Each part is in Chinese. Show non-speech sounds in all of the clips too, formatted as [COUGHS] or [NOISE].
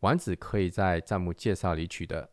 丸子可以在弹幕介绍里取得。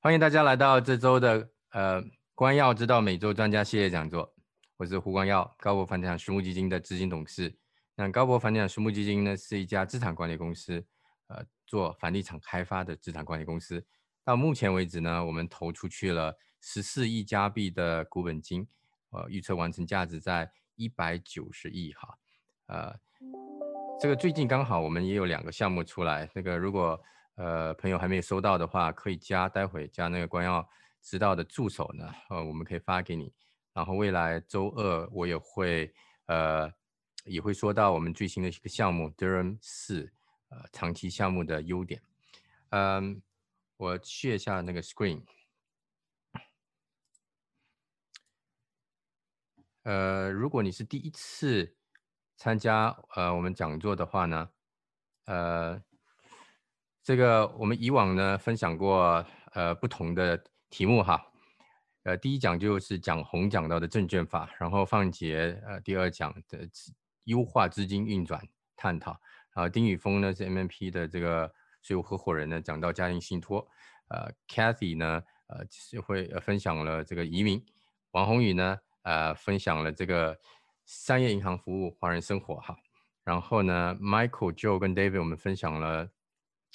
欢迎大家来到这周的呃关耀之道每周专家系列讲座。我是胡光耀，高博房地产私募基金的执行董事。那高博房地产私募基金呢，是一家资产管理公司，呃，做房地产开发的资产管理公司。到目前为止呢，我们投出去了十四亿加币的股本金，呃，预测完成价值在一百九十亿哈，呃。这个最近刚好我们也有两个项目出来，那个如果呃朋友还没有收到的话，可以加待会加那个关耀知道的助手呢，呃我们可以发给你。然后未来周二我也会呃也会说到我们最新的一个项目 Durham 四呃长期项目的优点。嗯，我切一下那个 screen。呃，如果你是第一次。参加呃我们讲座的话呢，呃，这个我们以往呢分享过呃不同的题目哈，呃第一讲就是讲红讲到的证券法，然后放杰呃第二讲的优化资金运转探讨，然后丁宇峰呢是 M N P 的这个税务合伙人呢讲到家庭信托，呃 Cathy 呢呃就会分享了这个移民，王宏宇呢呃分享了这个。商业银行服务，华人生活哈。然后呢，Michael、Joe 跟 David 我们分享了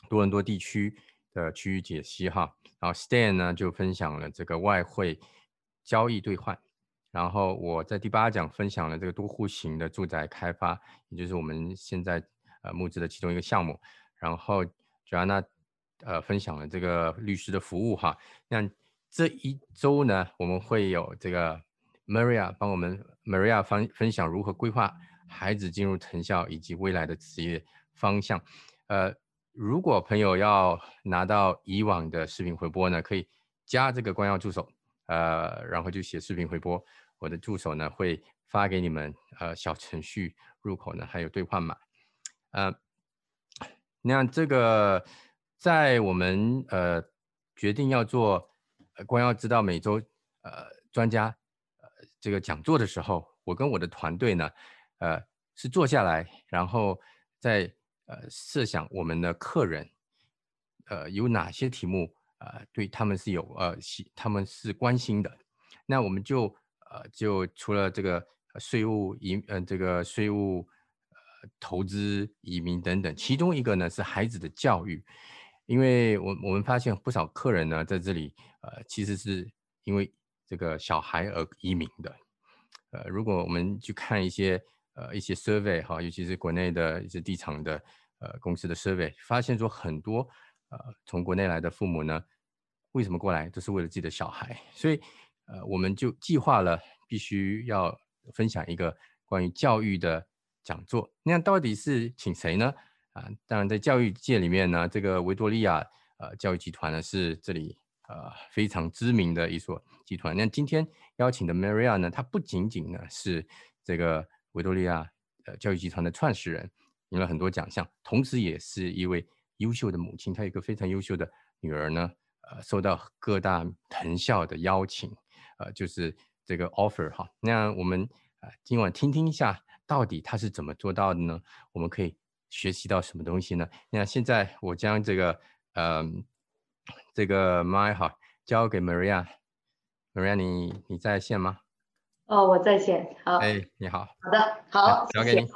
多伦多地区的区域解析哈。然后 Stan 呢就分享了这个外汇交易兑换。然后我在第八讲分享了这个多户型的住宅开发，也就是我们现在呃募资的其中一个项目。然后 Joanna 呃分享了这个律师的服务哈。那这一周呢，我们会有这个。Maria 帮我们，Maria 分分享如何规划孩子进入藤校以及未来的职业方向。呃，如果朋友要拿到以往的视频回播呢，可以加这个光耀助手，呃，然后就写视频回播，我的助手呢会发给你们，呃，小程序入口呢还有兑换码。呃，那这个在我们呃决定要做光耀知道每周呃专家。这个讲座的时候，我跟我的团队呢，呃，是坐下来，然后在呃设想我们的客人，呃，有哪些题目，呃，对他们是有呃，他们是关心的，那我们就呃，就除了这个税务移，呃，这个税务投资移民等等，其中一个呢是孩子的教育，因为我我们发现不少客人呢在这里，呃，其实是因为。这个小孩而移民的，呃，如果我们去看一些呃一些 survey 哈，尤其是国内的一些地产的呃公司的 survey，发现说很多呃从国内来的父母呢，为什么过来都是为了自己的小孩，所以呃我们就计划了必须要分享一个关于教育的讲座。那到底是请谁呢？啊，当然在教育界里面呢，这个维多利亚呃教育集团呢是这里。呃，非常知名的一所集团。那今天邀请的 Maria 呢，她不仅仅呢是这个维多利亚呃教育集团的创始人，赢了很多奖项，同时也是一位优秀的母亲。她有一个非常优秀的女儿呢，呃，受到各大藤校的邀请，呃，就是这个 offer 哈。那我们呃今晚听听一下，到底她是怎么做到的呢？我们可以学习到什么东西呢？那现在我将这个嗯。这个麦好交给 Maria，Maria 你你在线吗？哦，我在线。好，哎，你好。好的，好，交给你。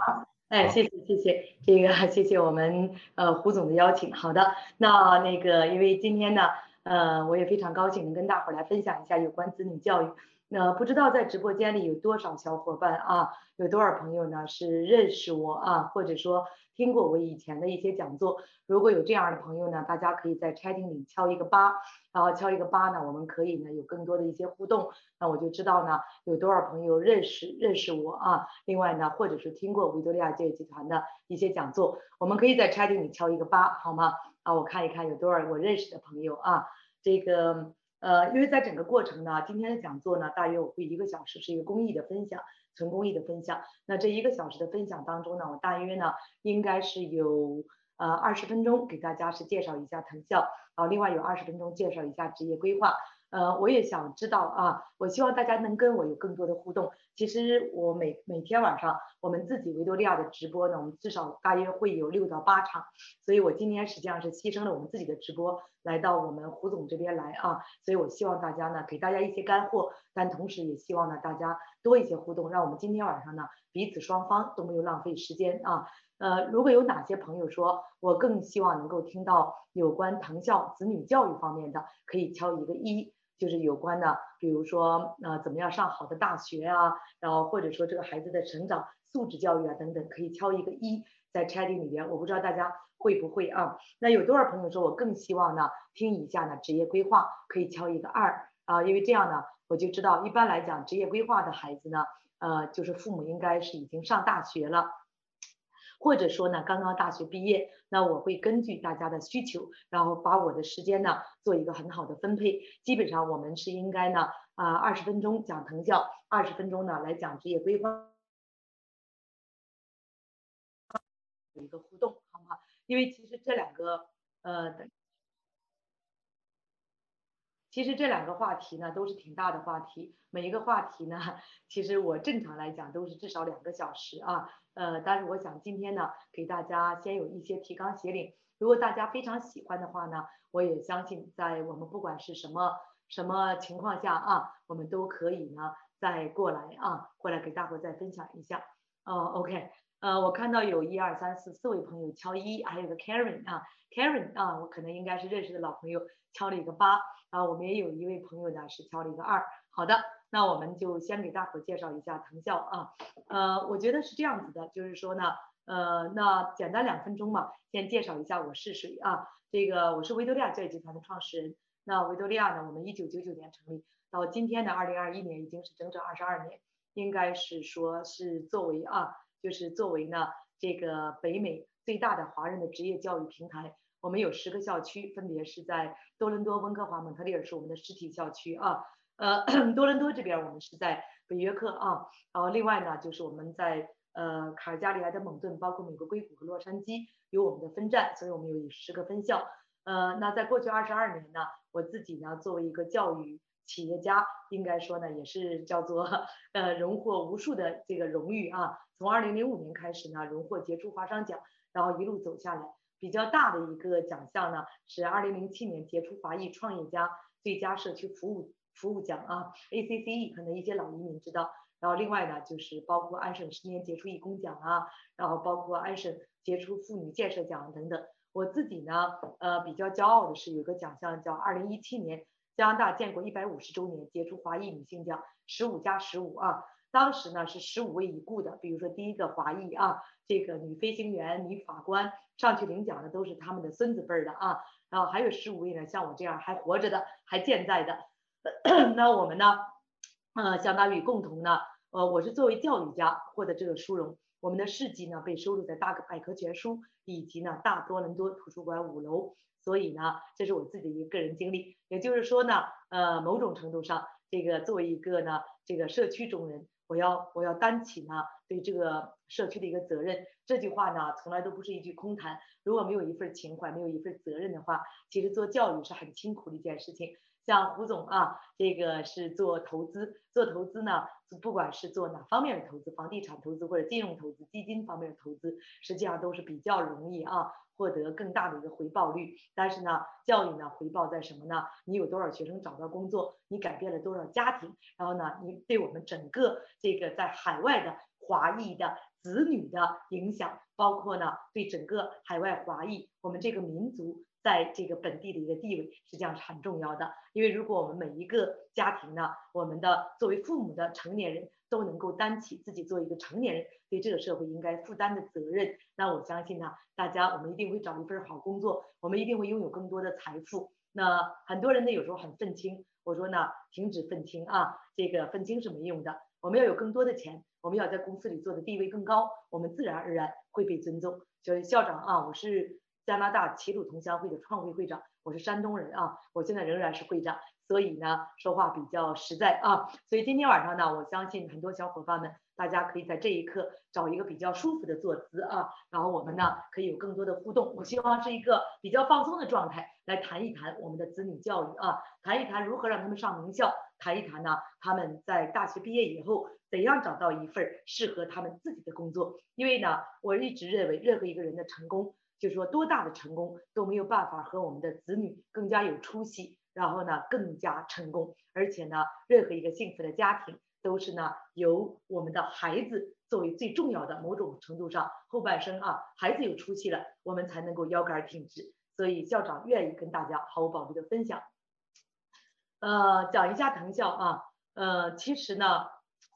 哎，谢谢谢谢这个谢谢我们呃胡总的邀请。好的，那那个因为今天呢，呃，我也非常高兴能跟大伙来分享一下有关子女教育。那不知道在直播间里有多少小伙伴啊，有多少朋友呢是认识我啊，或者说。听过我以前的一些讲座，如果有这样的朋友呢，大家可以在 chatting 里敲一个八，然后敲一个八呢，我们可以呢有更多的一些互动，那我就知道呢有多少朋友认识认识我啊。另外呢，或者是听过维多利亚教育集团的一些讲座，我们可以在 chatting 里敲一个八，好吗？啊，我看一看有多少我认识的朋友啊。这个呃，因为在整个过程呢，今天的讲座呢，大约我会一个小时是一个公益的分享，纯公益的分享。那这一个小时的分享当中呢，我大约呢应该是有呃二十分钟给大家是介绍一下藤校，然后另外有二十分钟介绍一下职业规划。呃，我也想知道啊，我希望大家能跟我有更多的互动。其实我每每天晚上我们自己维多利亚的直播呢，我们至少大约会有六到八场，所以我今天实际上是牺牲了我们自己的直播来到我们胡总这边来啊，所以我希望大家呢给大家一些干货，但同时也希望呢大家多一些互动，让我们今天晚上呢彼此双方都没有浪费时间啊。呃，如果有哪些朋友说我更希望能够听到有关藤校子女教育方面的，可以敲一个一。就是有关的，比如说呃怎么样上好的大学啊，然后或者说这个孩子的成长素质教育啊等等，可以敲一个一在 chatting 里边，我不知道大家会不会啊？那有多少朋友说我更希望呢听一下呢职业规划，可以敲一个二啊，因为这样呢我就知道一般来讲职业规划的孩子呢，呃就是父母应该是已经上大学了。或者说呢，刚刚大学毕业，那我会根据大家的需求，然后把我的时间呢做一个很好的分配。基本上我们是应该呢，啊，二十分钟讲藤校，二十分钟呢来讲职业规划，有一个互动，好吗？因为其实这两个，呃。其实这两个话题呢都是挺大的话题，每一个话题呢，其实我正常来讲都是至少两个小时啊，呃，但是我想今天呢给大家先有一些提纲挈领，如果大家非常喜欢的话呢，我也相信在我们不管是什么什么情况下啊，我们都可以呢再过来啊，过来给大伙再分享一下，哦，OK，呃，我看到有一二三四四位朋友敲一，还有个 Karen 啊，Karen 啊，我可能应该是认识的老朋友，敲了一个八。啊，我们也有一位朋友呢，是敲了一个二。好的，那我们就先给大伙介绍一下藤校啊。呃，我觉得是这样子的，就是说呢，呃，那简单两分钟嘛，先介绍一下我是谁啊。这个我是维多利亚教育集团的创始人。那维多利亚呢，我们一九九九年成立，到今天的二零二一年已经是整整二十二年，应该是说是作为啊，就是作为呢这个北美最大的华人的职业教育平台。我们有十个校区，分别是在多伦多、温哥华、蒙特利尔是我们的实体校区啊。呃，[CLEARS THROAT] 多伦多这边我们是在北约克啊。然后另外呢，就是我们在呃卡尔加里、埃德蒙顿，包括美国硅谷和洛杉矶有我们的分站，所以我们有十个分校。呃，那在过去二十二年呢，我自己呢作为一个教育企业家，应该说呢也是叫做呃荣获无数的这个荣誉啊。从二零零五年开始呢，荣获杰出华商奖，然后一路走下来。比较大的一个奖项呢，是二零零七年杰出华裔创业家最佳社区服务服务奖啊，ACCE 可能一些老移民知道。然后另外呢，就是包括安省十年杰出义工奖啊，然后包括安省杰出妇女建设奖等等。我自己呢，呃，比较骄傲的是有个奖项叫二零一七年加拿大建国一百五十周年杰出华裔女性奖，十五加十五啊。当时呢是十五位已故的，比如说第一个华裔啊，这个女飞行员、女法官上去领奖的都是他们的孙子辈儿的啊，然后还有十五位呢，像我这样还活着的、还健在的，[CLEARS THROAT] 那我们呢，呃，相当于共同呢，呃，我是作为教育家获得这个殊荣，我们的事迹呢被收录在《大百科全书》以及呢大多伦多图书馆五楼，所以呢，这是我自己的一个个人经历，也就是说呢，呃，某种程度上，这个作为一个呢，这个社区中人。我要我要担起呢对这个社区的一个责任，这句话呢从来都不是一句空谈。如果没有一份情怀，没有一份责任的话，其实做教育是很辛苦的一件事情。像胡总啊，这个是做投资，做投资呢，不管是做哪方面的投资，房地产投资或者金融投资、基金方面的投资，实际上都是比较容易啊。获得更大的一个回报率，但是呢，教育呢回报在什么呢？你有多少学生找到工作？你改变了多少家庭？然后呢，你对我们整个这个在海外的华裔的子女的影响，包括呢对整个海外华裔我们这个民族在这个本地的一个地位，实际上是很重要的。因为如果我们每一个家庭呢，我们的作为父母的成年人。都能够担起自己做一个成年人对这个社会应该负担的责任，那我相信呢，大家我们一定会找一份好工作，我们一定会拥有更多的财富。那很多人呢有时候很愤青，我说呢，停止愤青啊，这个愤青是没用的，我们要有更多的钱，我们要在公司里做的地位更高，我们自然而然会被尊重。所以校长啊，我是加拿大齐鲁同乡会的创会会长，我是山东人啊，我现在仍然是会长，所以呢说话比较实在啊。所以今天晚上呢，我相信很多小伙伴们，大家可以在这一刻找一个比较舒服的坐姿啊，然后我们呢可以有更多的互动。我希望是一个比较放松的状态来谈一谈我们的子女教育啊，谈一谈如何让他们上名校，谈一谈呢他们在大学毕业以后。怎样找到一份适合他们自己的工作？因为呢，我一直认为，任何一个人的成功，就是说多大的成功都没有办法和我们的子女更加有出息，然后呢更加成功。而且呢，任何一个幸福的家庭都是呢由我们的孩子作为最重要的。某种程度上，后半生啊，孩子有出息了，我们才能够腰杆挺直。所以校长愿意跟大家毫无保留的分享。呃，讲一下藤校啊，呃，其实呢。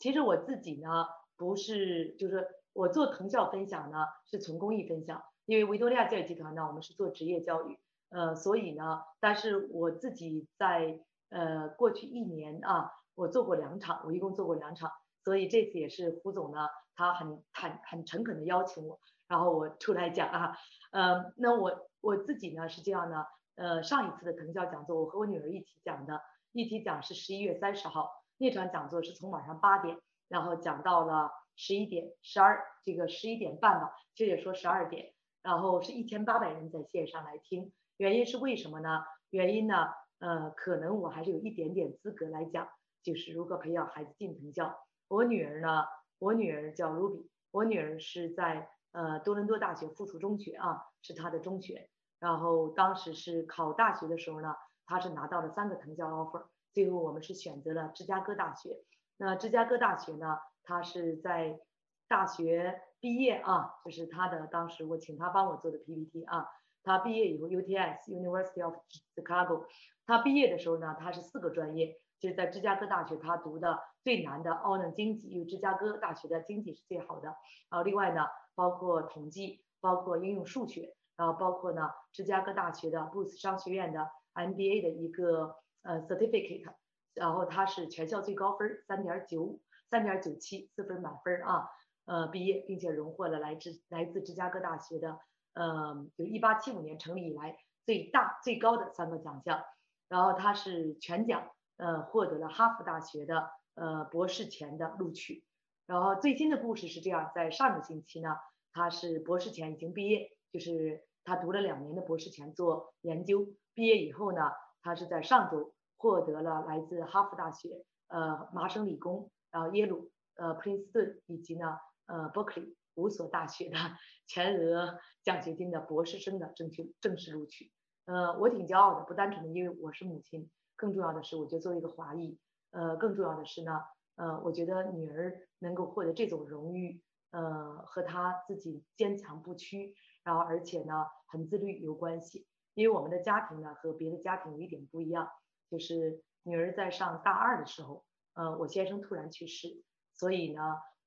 其实我自己呢，不是，就是我做藤校分享呢，是纯公益分享。因为维多利亚教育集团呢，我们是做职业教育，呃，所以呢，但是我自己在呃过去一年啊，我做过两场，我一共做过两场，所以这次也是胡总呢，他很坦很诚恳的邀请我，然后我出来讲啊，呃，那我我自己呢是这样呢，呃，上一次的藤校讲座，我和我女儿一起讲的，一起讲是十一月三十号。那场讲座是从晚上八点，然后讲到了十一点、十二这个十一点半吧，就也说十二点，然后是一千八百人在线上来听。原因是为什么呢？原因呢，呃，可能我还是有一点点资格来讲，就是如何培养孩子进藤校。我女儿呢，我女儿叫 Ruby，我女儿是在呃多伦多大学附属中学啊，是她的中学。然后当时是考大学的时候呢，她是拿到了三个藤校 offer。最后我们是选择了芝加哥大学。那芝加哥大学呢？它是在大学毕业啊，就是他的当时我请他帮我做的 PPT 啊。他毕业以后，UTS University of Chicago。他毕业的时候呢，他是四个专业，就是在芝加哥大学他读的最难的 Honor 经济，因为芝加哥大学的经济是最好的。然后另外呢，包括统计，包括应用数学，然后包括呢芝加哥大学的布斯商学院的 MBA 的一个。呃，certificate，然后他是全校最高分，三点九五三点九七四分满分啊，呃，毕业并且荣获了来自来自芝加哥大学的，呃，就一八七五年成立以来最大最高的三个奖项，然后他是全奖，呃，获得了哈佛大学的呃博士前的录取，然后最新的故事是这样，在上个星期呢，他是博士前已经毕业，就是他读了两年的博士前做研究，毕业以后呢。他是在上周获得了来自哈佛大学、呃麻省理工、然后耶鲁、呃普林斯顿以及呢呃伯克利五所大学的 [LAUGHS] 全额奖学金的博士生的正确正式录取。呃，我挺骄傲的，不单纯的因为我是母亲，更重要的是，我觉得作为一个华裔，呃，更重要的是呢，呃，我觉得女儿能够获得这种荣誉，呃，和她自己坚强不屈，然后而且呢很自律有关系。因为我们的家庭呢和别的家庭有一点不一样，就是女儿在上大二的时候，呃，我先生突然去世，所以呢，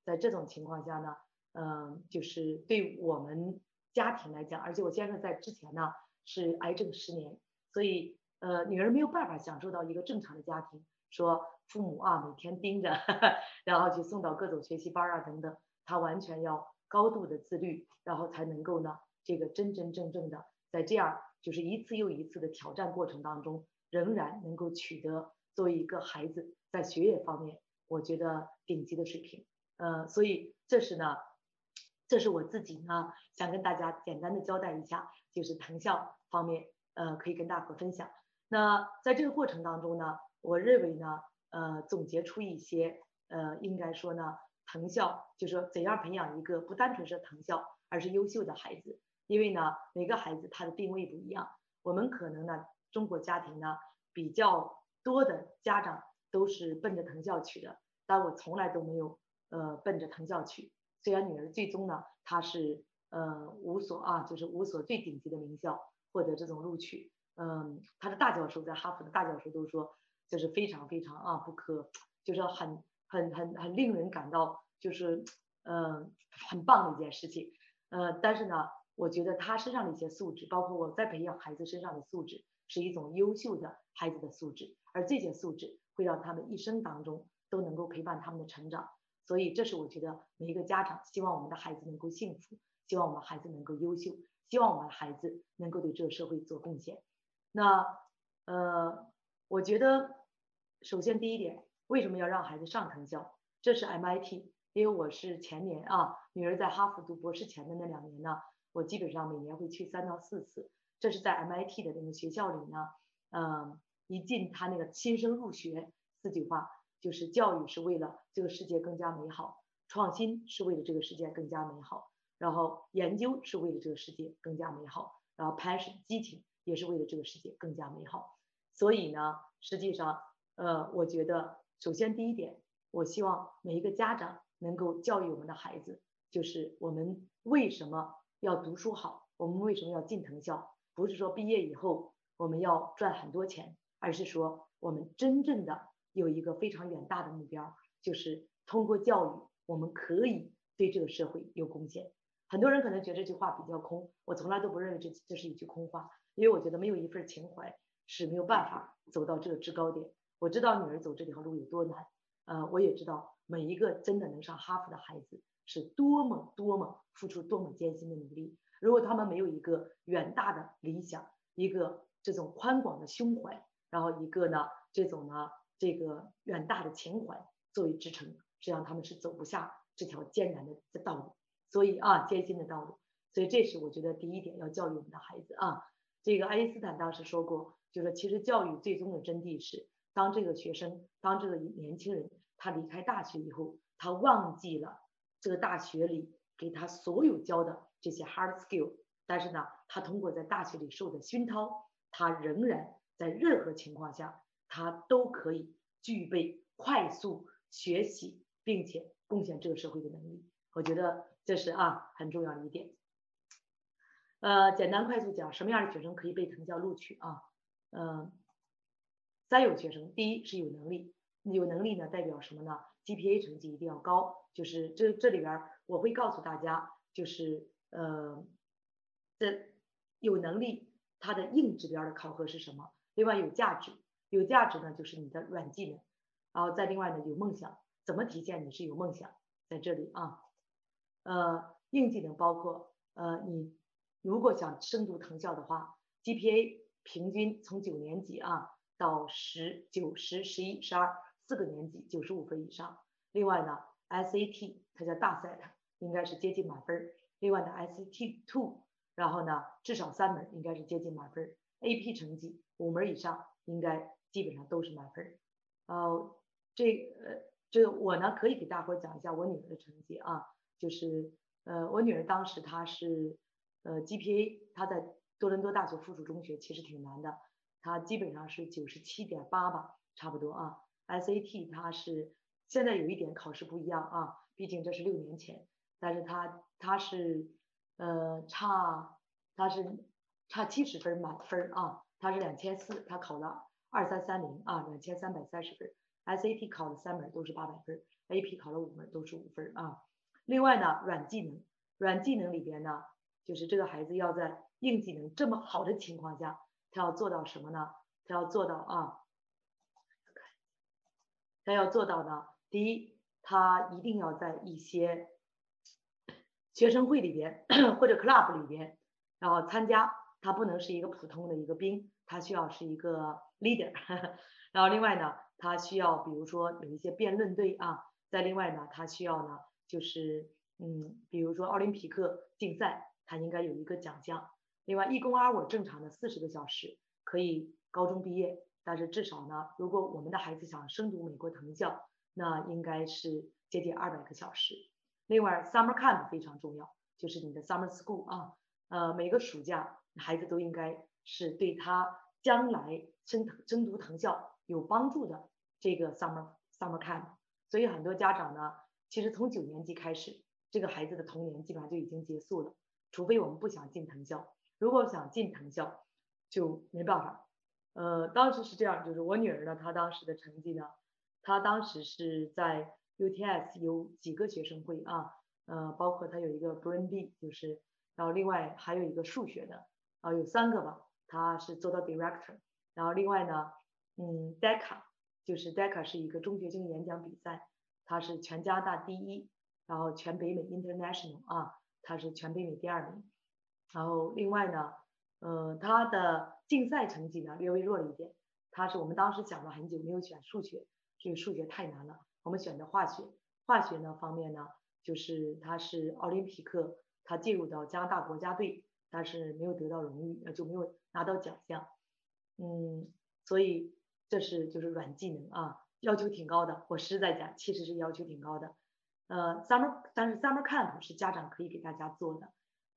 在这种情况下呢，嗯，就是对我们家庭来讲，而且我先生在之前呢是癌症十年，所以呃，女儿没有办法享受到一个正常的家庭，说父母啊每天盯着，[LAUGHS] 然后去送到各种学习班啊等等，她完全要高度的自律，然后才能够呢这个真真正正的在这样。就是一次又一次的挑战过程当中，仍然能够取得作为一个孩子在学业方面，我觉得顶级的水平。呃，所以这是呢，这是我自己呢想跟大家简单的交代一下，就是藤校方面，呃，可以跟大伙分享。那在这个过程当中呢，我认为呢，呃，总结出一些，呃，应该说呢，藤校就是说怎样培养一个不单纯是藤校，而是优秀的孩子。因为呢，每个孩子他的定位不一样。我们可能呢，中国家庭呢比较多的家长都是奔着藤校去的，但我从来都没有呃奔着藤校去。虽然女儿最终呢，她是呃五所啊，就是五所最顶级的名校获得这种录取。嗯，她的大教授在哈佛的大教授都说，这是非常非常啊不可，就是很很很很令人感到就是嗯很棒的一件事情。呃，但是呢。我觉得他身上的一些素质，包括我在培养孩子身上的素质，是一种优秀的孩子的素质，而这些素质会让他们一生当中都能够陪伴他们的成长。所以，这是我觉得每一个家长希望我们的孩子能够幸福，希望我们孩子能够优秀，希望我们的孩子能够对这个社会做贡献。那呃，我觉得首先第一点，为什么要让孩子上藤校？这是 MIT，因为我是前年啊，女儿在哈佛读博士前的那两年呢，我基本上每年会去三到四次。这是在 MIT 的那个学校里呢，嗯，一进他那个新生入学四句话，就是教育是为了这个世界更加美好，创新是为了这个世界更加美好，然后研究是为了这个世界更加美好，然后 passion 激情也是为了这个世界更加美好。所以呢，实际上，呃，我觉得首先第一点。我希望每一个家长能够教育我们的孩子，就是我们为什么要读书好，我们为什么要进藤校，不是说毕业以后我们要赚很多钱，而是说我们真正的有一个非常远大的目标，就是通过教育，我们可以对这个社会有贡献。很多人可能觉得这句话比较空，我从来都不认为这这是一句空话，因为我觉得没有一份情怀是没有办法走到这个制高点。我知道女儿走这条路有多难。呃，我也知道每一个真的能上哈佛的孩子是多么多么付出多么艰辛的努力。如果他们没有一个远大的理想，一个这种宽广的胸怀，然后一个呢这种呢这个远大的情怀作为支撑，实际上他们是走不下这条艰难的道路。所以啊，艰辛的道路。所以这是我觉得第一点要教育我们的孩子啊。这个爱因斯坦当时说过，就是其实教育最终的真谛是。当这个学生，当这个年轻人，他离开大学以后，他忘记了这个大学里给他所有教的这些 hard skill，但是呢，他通过在大学里受的熏陶，他仍然在任何情况下，他都可以具备快速学习并且贡献这个社会的能力。我觉得这是啊很重要的一点。呃，简单快速讲，什么样的学生可以被藤校录取啊？嗯。三有学生，第一是有能力，有能力呢代表什么呢？GPA 成绩一定要高，就是这这里边我会告诉大家，就是呃，这有能力它的硬指标的考核是什么？另外有价值，有价值呢就是你的软技能，然后再另外呢有梦想，怎么体现你是有梦想？在这里啊，呃，硬技能包括呃你如果想升读藤校的话，GPA 平均从九年级啊。到十九、十、十一、十二四个年级九十五分以上。另外呢，SAT 它叫大 set，应该是接近满分。另外呢，SAT two，然后呢至少三门应该是接近满分。AP 成绩五门以上应该基本上都是满分。呃，这呃这我呢可以给大伙讲一下我女儿的成绩啊，就是呃我女儿当时她是呃 GPA，她在多伦多大学附属中学其实挺难的。她基本上是九十七点八吧，差不多啊。SAT 她是现在有一点考试不一样啊，毕竟这是六年前，但是她她是呃差她是差七十分满分啊，她是两千四，她考了二三三零啊，两千三百三十分。SAT 考了三门都是八百分，AP 考了五门都是五分啊。另外呢，软技能软技能里边呢，就是这个孩子要在硬技能这么好的情况下。他要做到什么呢？他要做到啊，他要做到呢。第一，他一定要在一些学生会里边 [COUGHS] 或者 club 里边，然后参加。他不能是一个普通的一个兵，他需要是一个 leader。[LAUGHS] 然后另外呢，他需要比如说有一些辩论队啊。再另外呢，他需要呢，就是嗯，比如说奥林匹克竞赛，他应该有一个奖项。另外，一公二我正常的四十个小时可以高中毕业，但是至少呢，如果我们的孩子想升读美国藤校，那应该是接近二百个小时。另外，summer camp 非常重要，就是你的 summer school 啊，呃，每个暑假孩子都应该是对他将来升升读藤校有帮助的这个 summer summer camp。所以很多家长呢，其实从九年级开始，这个孩子的童年基本上就已经结束了，除非我们不想进藤校。如果想进藤校，就没办法。呃，当时是这样，就是我女儿呢，她当时的成绩呢，她当时是在 UTS 有几个学生会啊，呃，包括她有一个 Brain B，就是，然后另外还有一个数学的，啊，有三个吧，他是做到 Director。然后另外呢，嗯，DECA，就是 DECA 是一个中学生演讲比赛，他是全加拿大第一，然后全北美 International 啊，他是全北美第二名。然后另外呢，呃，他的竞赛成绩呢略微弱了一点。他是我们当时想了很久，没有选数学，这个数学太难了。我们选的化学，化学呢方面呢，就是他是奥林匹克，他进入到加拿大国家队，但是没有得到荣誉，呃就没有拿到奖项。嗯，所以这是就是软技能啊，要求挺高的。我实在讲，其实是要求挺高的。呃，summer，但是 summer camp 是家长可以给大家做的。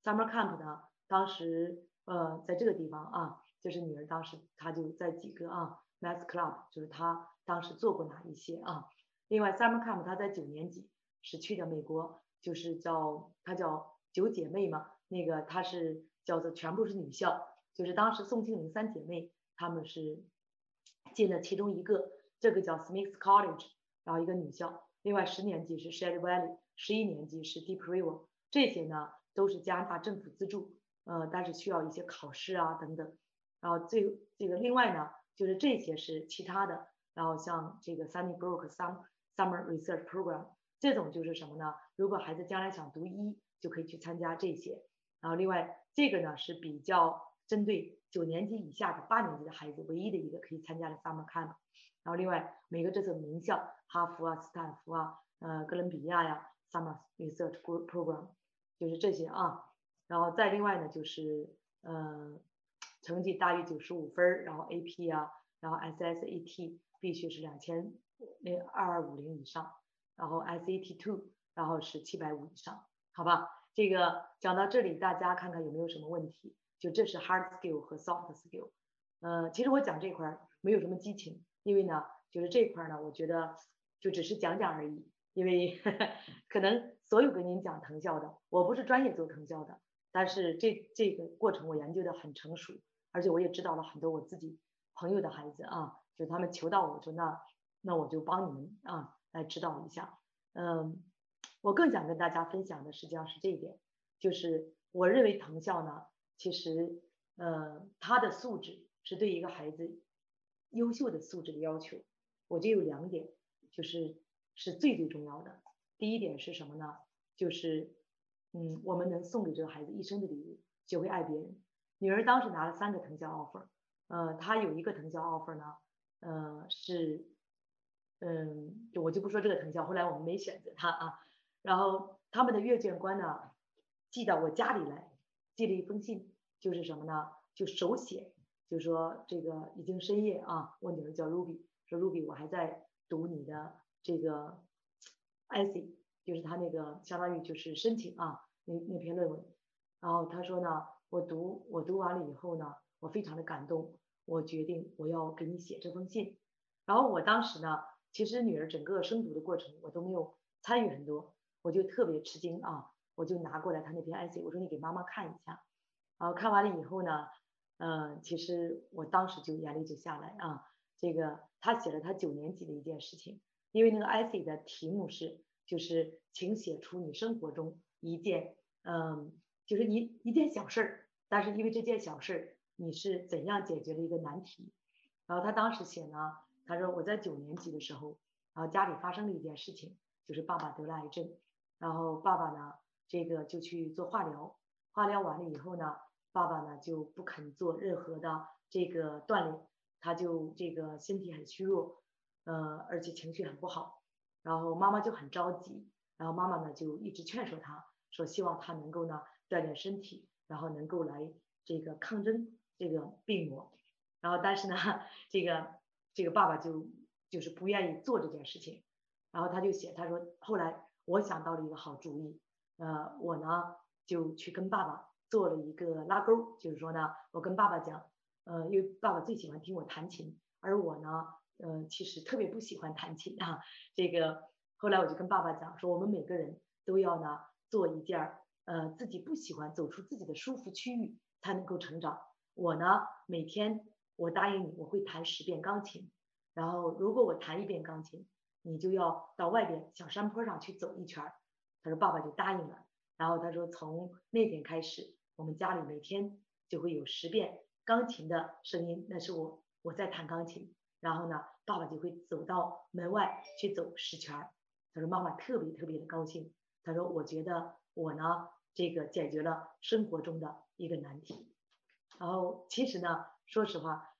summer camp 呢，当时呃在这个地方啊。就是女儿当时她就在几个啊，math club，就是她当时做过哪一些啊？另外，summer camp 她在九年级是去的美国，就是叫她叫九姐妹嘛，那个她是叫做全部是女校，就是当时宋庆龄三姐妹她们是进了其中一个，这个叫 Smith College，然后一个女校。另外十年级是 Shady Valley，十一年级是 Deep River，这些呢都是加拿大政府资助，呃，但是需要一些考试啊等等。然后最这个另外呢，就是这些是其他的，然后像这个 Sunnybrook Summer Summer Research Program 这种就是什么呢？如果孩子将来想读医，就可以去参加这些。然后另外这个呢是比较针对九年级以下的八年级的孩子唯一的一个可以参加的 Summer Camp。然后另外每个这次名校，哈佛啊、斯坦福啊、呃哥伦比亚呀，Summer Research Program 就是这些啊。然后再另外呢就是呃。成绩大于九十五分然后 AP 啊，然后 SSAT 必须是两千零二二五零以上，然后 SAT two，然后是七百五以上，好吧？这个讲到这里，大家看看有没有什么问题？就这是 hard skill 和 soft skill。呃，其实我讲这块没有什么激情，因为呢，就是这块呢，我觉得就只是讲讲而已，因为 [LAUGHS] 可能所有跟您讲藤校的，我不是专业做藤校的，但是这这个过程我研究的很成熟。而且我也知道了很多我自己朋友的孩子啊，就他们求到我说那那我就帮你们啊来指导一下。嗯，我更想跟大家分享的实际上是这一点，就是我认为藤校呢，其实呃他的素质是对一个孩子优秀的素质的要求，我就有两点，就是是最最重要的。第一点是什么呢？就是嗯我们能送给这个孩子一生的礼物，学会爱别人。女儿当时拿了三个藤校 offer，呃，她有一个藤校 offer 呢，呃，是，嗯，我就不说这个藤校，后来我们没选择她啊。然后他们的阅卷官呢，寄到我家里来，寄了一封信，就是什么呢？就手写，就说这个已经深夜啊，我女儿叫 Ruby，说 Ruby，我还在读你的这个 essay，就是他那个相当于就是申请啊，那那篇论文。然后他说呢。我读我读完了以后呢，我非常的感动，我决定我要给你写这封信。然后我当时呢，其实女儿整个生读的过程我都没有参与很多，我就特别吃惊啊，我就拿过来他那篇 essay，我说你给妈妈看一下。然后看完了以后呢，嗯，其实我当时就眼泪就下来啊。这个他写了他九年级的一件事情，因为那个 essay 的题目是就是请写出你生活中一件嗯。就是一一件小事儿，但是因为这件小事儿，你是怎样解决了一个难题？然后他当时写呢，他说我在九年级的时候，然后家里发生了一件事情，就是爸爸得了癌症，然后爸爸呢，这个就去做化疗，化疗完了以后呢，爸爸呢就不肯做任何的这个锻炼，他就这个身体很虚弱，呃，而且情绪很不好，然后妈妈就很着急，然后妈妈呢就一直劝说他，说希望他能够呢。锻炼身体，然后能够来这个抗争这个病魔，然后但是呢，这个这个爸爸就就是不愿意做这件事情，然后他就写他说后来我想到了一个好主意，呃，我呢就去跟爸爸做了一个拉钩，就是说呢，我跟爸爸讲，呃，因为爸爸最喜欢听我弹琴，而我呢，呃，其实特别不喜欢弹琴啊，这个后来我就跟爸爸讲说，我们每个人都要呢做一件儿。呃，自己不喜欢走出自己的舒服区域才能够成长。我呢，每天我答应你，我会弹十遍钢琴。然后，如果我弹一遍钢琴，你就要到外边小山坡上去走一圈。他说爸爸就答应了。然后他说从那天开始，我们家里每天就会有十遍钢琴的声音，那是我我在弹钢琴。然后呢，爸爸就会走到门外去走十圈。他说妈妈特别特别的高兴。他说我觉得我呢。这个解决了生活中的一个难题。然后其实呢，说实话，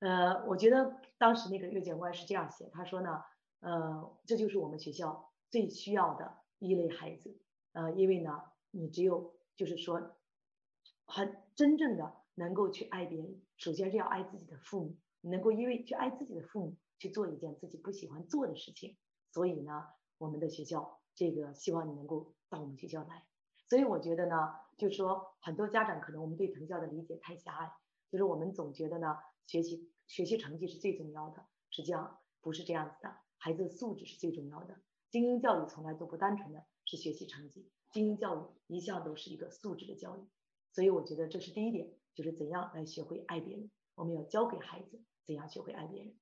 呃，我觉得当时那个阅卷官是这样写，他说呢，呃，这就是我们学校最需要的一类孩子，呃，因为呢，你只有就是说，很真正的能够去爱别人，首先是要爱自己的父母，能够因为去爱自己的父母去做一件自己不喜欢做的事情，所以呢，我们的学校这个希望你能够到我们学校来。所以我觉得呢，就是说很多家长可能我们对藤校的理解太狭隘，就是我们总觉得呢，学习学习成绩是最重要的，实际上不是这样子的，孩子素质是最重要的。精英教育从来都不单纯的是学习成绩，精英教育一向都是一个素质的教育。所以我觉得这是第一点，就是怎样来学会爱别人，我们要教给孩子怎样学会爱别人。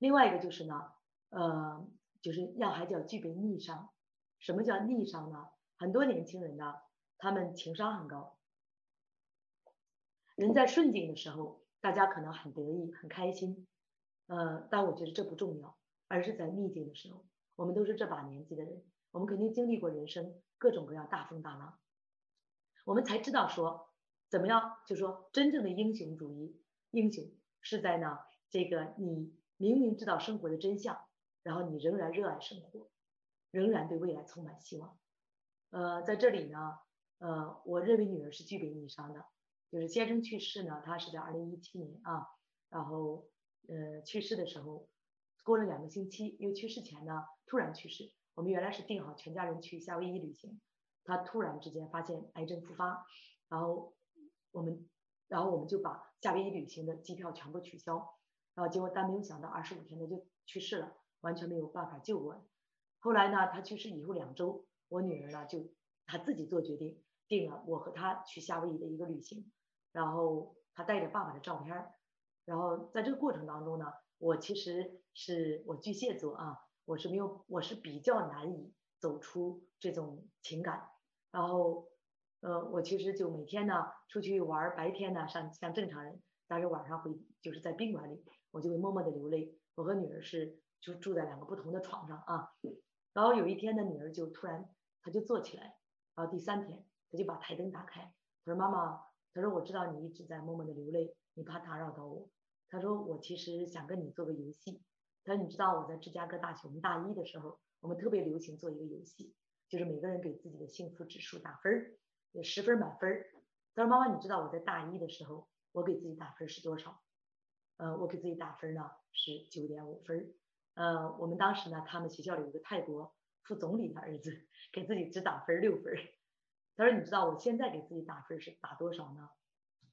另外一个就是呢，呃，就是让孩子要具备逆商。什么叫逆商呢？很多年轻人呢，他们情商很高。人在顺境的时候，大家可能很得意、很开心，呃，但我觉得这不重要，而是在逆境的时候，我们都是这把年纪的人，我们肯定经历过人生各种各样大风大浪，我们才知道说怎么样，就说真正的英雄主义，英雄是在呢这个你明明知道生活的真相，然后你仍然热爱生活，仍然对未来充满希望。呃，在这里呢，呃，我认为女儿是具备逆商的，就是先生去世呢，他是在二零一七年啊，然后呃去世的时候，过了两个星期，因为去世前呢突然去世，我们原来是定好全家人去夏威夷旅行，他突然之间发现癌症复发，然后我们，然后我们就把夏威夷旅行的机票全部取消，然后结果但没有想到二十五天他就去世了，完全没有办法救过后来呢，他去世以后两周。我女儿呢，就她自己做决定，定了我和她去夏威夷的一个旅行，然后她带着爸爸的照片然后在这个过程当中呢，我其实是我巨蟹座啊，我是没有，我是比较难以走出这种情感，然后呃，我其实就每天呢出去玩，白天呢像像正常人，但是晚上会就是在宾馆里，我就会默默的流泪。我和女儿是就住在两个不同的床上啊，然后有一天呢，女儿就突然。她就坐起来，然后第三天她就把台灯打开，她说：“妈妈，她说我知道你一直在默默的流泪，你怕打扰到我。他说我其实想跟你做个游戏。他说你知道我在芝加哥大学，我们大一的时候，我们特别流行做一个游戏，就是每个人给自己的幸福指数打分儿，十分满分儿。他说妈妈，你知道我在大一的时候，我给自己打分是多少？呃，我给自己打分呢是九点五分儿。呃，我们当时呢，他们学校里有个泰国。”副总理的儿子给自己只打分六分儿，他说：“你知道我现在给自己打分是打多少呢？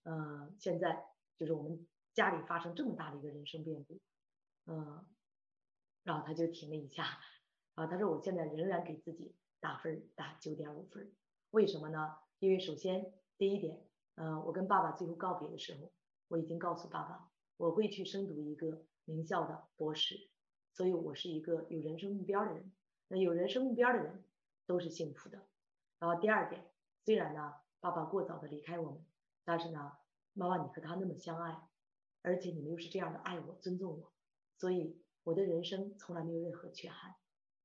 嗯，现在就是我们家里发生这么大的一个人生变故，嗯，然后他就停了一下，啊，他说我现在仍然给自己打分打九点五分，为什么呢？因为首先第一点，嗯，我跟爸爸最后告别的时候，我已经告诉爸爸，我会去深读一个名校的博士，所以我是一个有人生目标的人。”那有人生目标的人都是幸福的。然后第二点，虽然呢爸爸过早的离开我们，但是呢妈妈你和他那么相爱，而且你们又是这样的爱我、尊重我，所以我的人生从来没有任何缺憾，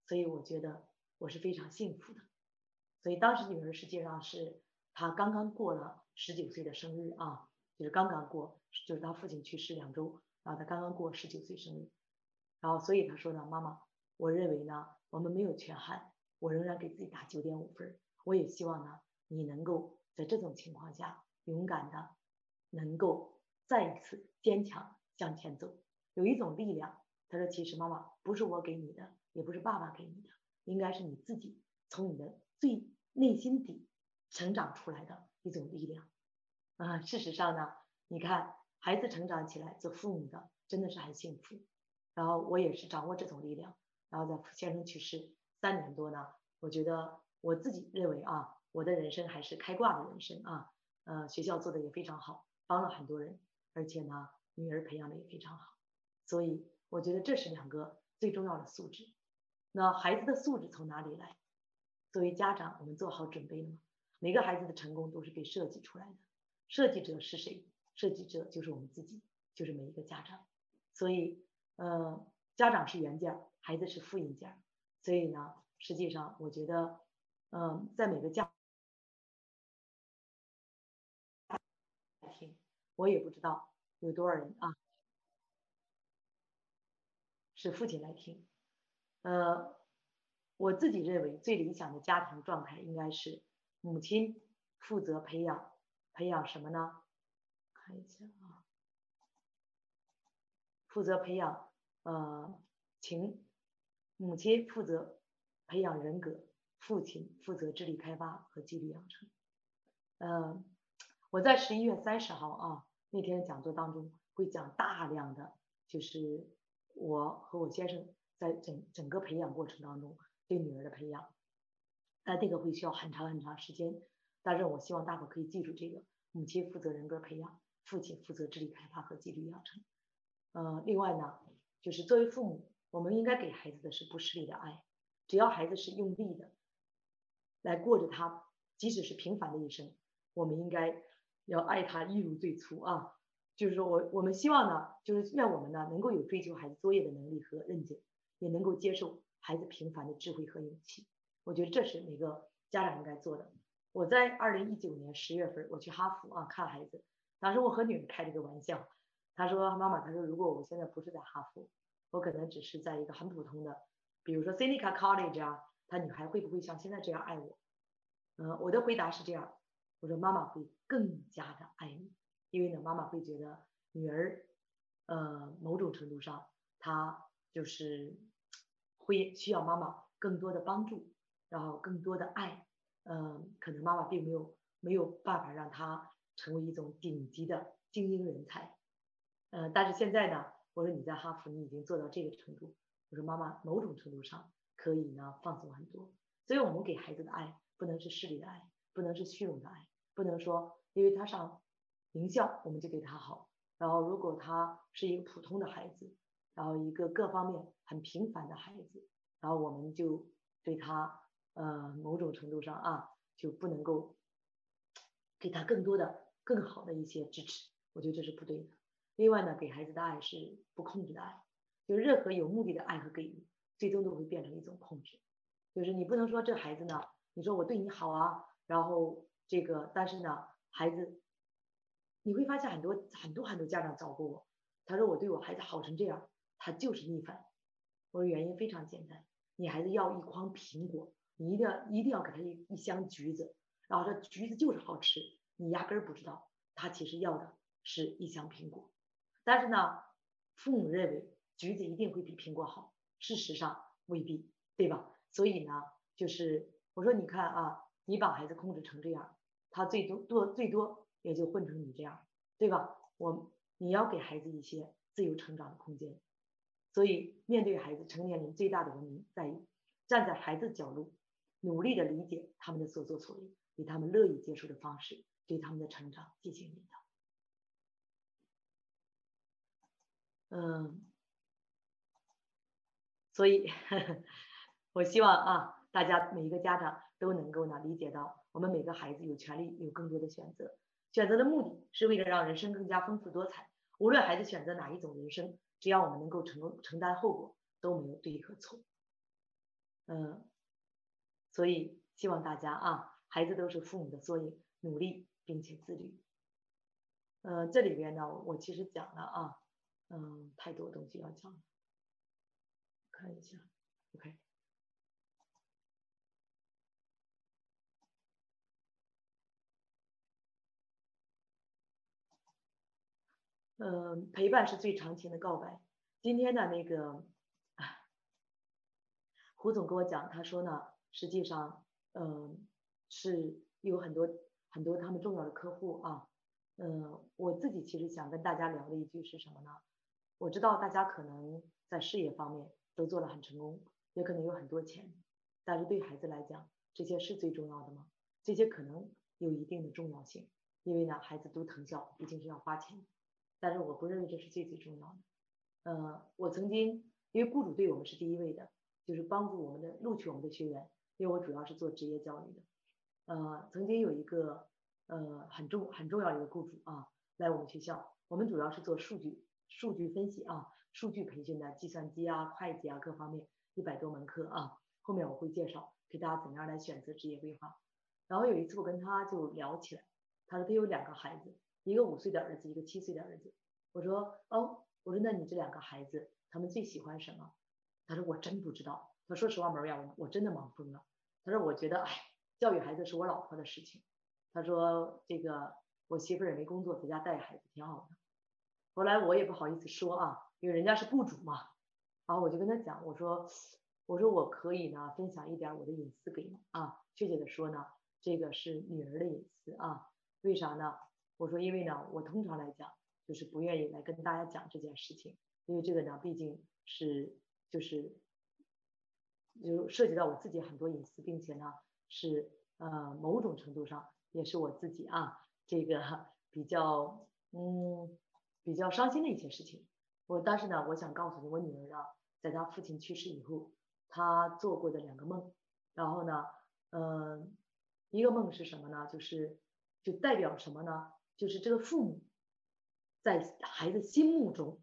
所以我觉得我是非常幸福的。所以当时女儿实际上是她刚刚过了十九岁的生日啊，就是刚刚过，就是她父亲去世两周，然后她刚刚过十九岁生日，然后所以她说呢，妈妈，我认为呢。我们没有缺憾，我仍然给自己打九点五分。我也希望呢，你能够在这种情况下勇敢的，能够再一次坚强向前走。有一种力量，他说：“其实妈妈不是我给你的，也不是爸爸给你的，应该是你自己从你的最内心底成长出来的一种力量。”啊，事实上呢，你看孩子成长起来做父母的真的是很幸福。然后我也是掌握这种力量。然后在先生去世三年多呢，我觉得我自己认为啊，我的人生还是开挂的人生啊，呃，学校做的也非常好，帮了很多人，而且呢，女儿培养的也非常好，所以我觉得这是两个最重要的素质。那孩子的素质从哪里来？作为家长，我们做好准备了吗？每个孩子的成功都是被设计出来的，设计者是谁？设计者就是我们自己，就是每一个家长。所以，呃，家长是原件。孩子是复印件，所以呢，实际上我觉得，嗯，在每个家。听，我也不知道有多少人啊，是父亲来听。呃，我自己认为最理想的家庭状态应该是母亲负责培养，培养什么呢？看一下啊，负责培养呃情，母亲负责培养人格，父亲负责智力开发和纪律养成。呃，我在十一月三十号啊那天讲座当中会讲大量的，就是我和我先生在整整个培养过程当中对女儿的培养，但这个会需要很长很长时间，但是我希望大伙可以记住这个：母亲负责人格培养，父亲负责智力开发和纪律养成。呃，另外呢，就是作为父母，我们应该给孩子的是不失力的爱，只要孩子是用力的来过着他，即使是平凡的一生。我们应该要爱他一如最初啊，就是说我我们希望呢，就是愿我们呢能够有追求孩子作业的能力和韧劲，也能够接受孩子平凡的智慧和勇气。我觉得这是每个家长应该做的。我在二零一九年十月份我去哈佛啊看孩子，当时我和女儿开了个玩笑，她说妈妈，她说如果我现在不是在哈佛，我可能只是在一个很普通的，比如说 Seneca College 啊，她女孩会不会像现在这样爱我？嗯，我的回答是这样。我说妈妈会更加的爱你，因为呢，妈妈会觉得女儿，呃，某种程度上，她就是会需要妈妈更多的帮助，然后更多的爱，嗯，可能妈妈并没有没有办法让她成为一种顶级的精英人才，呃，但是现在呢，我说你在哈佛你已经做到这个程度，我说妈妈某种程度上可以呢放松很多，所以我们给孩子的爱不能是势利的爱。不能是虚荣的爱，不能说因为他上名校我们就对他好，然后如果他是一个普通的孩子，然后一个各方面很平凡的孩子，然后我们就对他呃某种程度上啊就不能够给他更多的更好的一些支持，我觉得这是不对的。另外呢，给孩子的爱是不控制的爱，就任何有目的的爱和给予，最终都会变成一种控制，就是你不能说这孩子呢，你说我对你好啊。然后这个，但是呢，孩子，你会发现很多很多很多家长找过我，他说我对我孩子好成这样，他就是逆反。我说原因非常简单，你孩子要一筐苹果，你一定要一定要给他一一箱橘子，然后说橘子就是好吃，你压根儿不知道他其实要的是一箱苹果。但是呢，父母认为橘子一定会比苹果好，事实上未必，对吧？所以呢，就是我说你看啊。你把孩子控制成这样，他最多多最多也就混成你这样，对吧？我你要给孩子一些自由成长的空间，所以面对孩子，成年人最大的文明在于站在孩子角度，努力的理解他们的所作所为，以他们乐意接受的方式对他们的成长进行引导。嗯，所以 [LAUGHS] 我希望啊，大家每一个家长。都能够呢理解到，我们每个孩子有权利有更多的选择，选择的目的是为了让人生更加丰富多彩。无论孩子选择哪一种人生，只要我们能够承承担后果，都没有对和错。嗯，所以希望大家啊，孩子都是父母的缩影，努力并且自律。嗯，这里边呢，我其实讲了啊，嗯，太多东西要讲，看一下，OK。嗯，陪伴是最长情的告白。今天的那个 [LAUGHS] 胡总跟我讲，他说呢，实际上，嗯，是有很多很多他们重要的客户啊。嗯，我自己其实想跟大家聊的一句是什么呢？我知道大家可能在事业方面都做得很成功，也可能有很多钱，但是对孩子来讲，这些是最重要的吗？这些可能有一定的重要性，因为呢，孩子读藤校毕竟是要花钱。但是我不认为这是最最重要的。呃，我曾经因为雇主对我们是第一位的，就是帮助我们的录取我们的学员，因为我主要是做职业教育的。呃，曾经有一个呃很重很重要一个雇主啊，来我们学校，我们主要是做数据数据分析啊，数据培训的，计算机啊、会计啊各方面一百多门课啊。后面我会介绍给大家怎么样来选择职业规划。然后有一次我跟他就聊起来，他说他有两个孩子。一个五岁的儿子，一个七岁的儿子。我说哦，我说那你这两个孩子，他们最喜欢什么？他说我真不知道。他说实话，门儿呀，我真的忙疯了。他说我觉得，哎，教育孩子是我老婆的事情。他说这个我媳妇儿也没工作，在家带孩子挺好的。后来我也不好意思说啊，因为人家是雇主嘛。然后我就跟他讲，我说我说我可以呢分享一点我的隐私给你啊。确切的说呢，这个是女儿的隐私啊。为啥呢？我说因为呢，我通常来讲就是不愿意来跟大家讲这件事情，因为这个呢毕竟是就是就涉及到我自己很多隐私，并且呢是呃某种程度上也是我自己啊这个 [LAUGHS] 比较嗯比较伤心的一些事情。我但是呢，我想告诉你，我女儿啊。在她父亲去世以后，她做过的两个梦，然后呢，嗯，一个梦是什么呢？就是就代表什么呢？就是这个父母在孩子心目中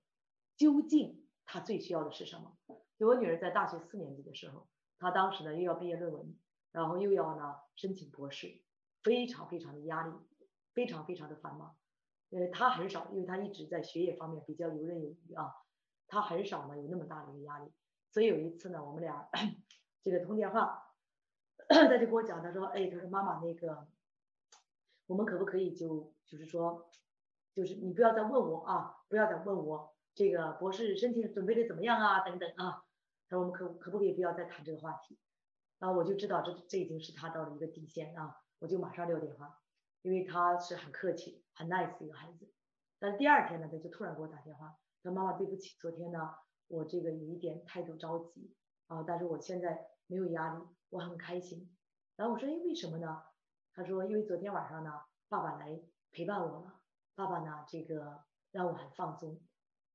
究竟他最需要的是什么？就我女儿在大学四年级的时候，她当时呢又要毕业论文，然后又要呢申请博士，非常非常的压力，非常非常的繁忙。呃，她很少，因为她一直在学业方面比较游刃有余啊。他很少呢有那么大的一个压力，所以有一次呢，我们俩 [COUGHS] 这个通电话，他就跟我讲，他说，哎，他说妈妈那个，我们可不可以就就是说，就是你不要再问我啊，不要再问我这个博士申请准备的怎么样啊，等等啊，他说我们可可不可以不要再谈这个话题？然后我就知道这这已经是他到了一个底线啊，我就马上撂电话，因为他是很客气、很 nice 一个孩子，但第二天呢，他就突然给我打电话。说妈妈对不起，昨天呢我这个有一点态度着急啊，但是我现在没有压力，我很开心。然后我说哎为什么呢？他说因为昨天晚上呢爸爸来陪伴我了，爸爸呢这个让我很放松。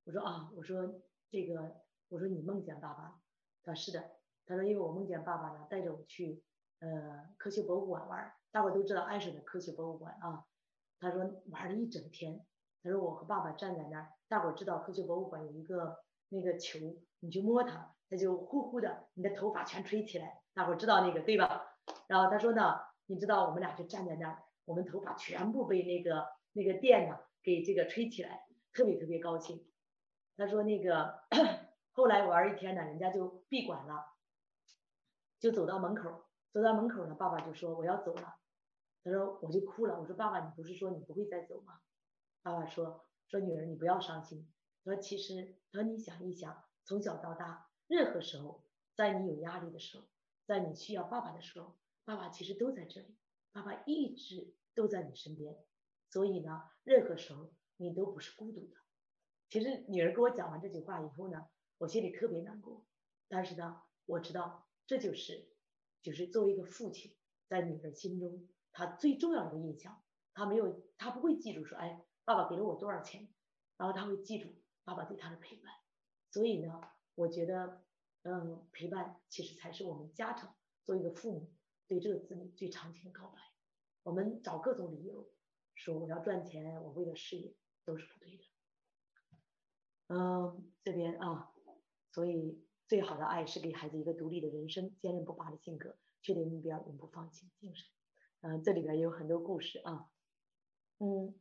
我说啊我说这个我说你梦见爸爸？他说是的。他说因为我梦见爸爸呢带着我去呃科学博物馆玩，大伙都知道安省的科学博物馆啊。他说玩了一整天。他说我和爸爸站在那儿。大伙知道科学博物馆有一个那个球，你去摸它，它就呼呼的，你的头发全吹起来。大伙知道那个对吧？然后他说呢，你知道我们俩就站在那儿，我们头发全部被那个那个电呢给这个吹起来，特别特别高兴。他说那个后来玩一天呢，人家就闭馆了，就走到门口，走到门口呢，爸爸就说我要走了。他说我就哭了，我说爸爸，你不是说你不会再走吗？爸爸说。说女儿，你不要伤心。他说其实他，说你想一想，从小到大，任何时候，在你有压力的时候，在你需要爸爸的时候，爸爸其实都在这里，爸爸一直都在你身边。所以呢，任何时候你都不是孤独的。其实女儿跟我讲完这句话以后呢，我心里特别难过。但是呢，我知道这就是，就是作为一个父亲，在女儿心中，他最重要的印象，他没有，他不会记住说，哎。爸爸给了我多少钱，然后他会记住爸爸对他的陪伴，所以呢，我觉得，嗯，陪伴其实才是我们家长作为一个父母对这个子女最长情的告白。我们找各种理由说我要赚钱，我为了事业都是不对的。嗯，这边啊，所以最好的爱是给孩子一个独立的人生，坚韧不拔的性格，确定目标，永不放弃的精神。嗯，这里边有很多故事啊，嗯。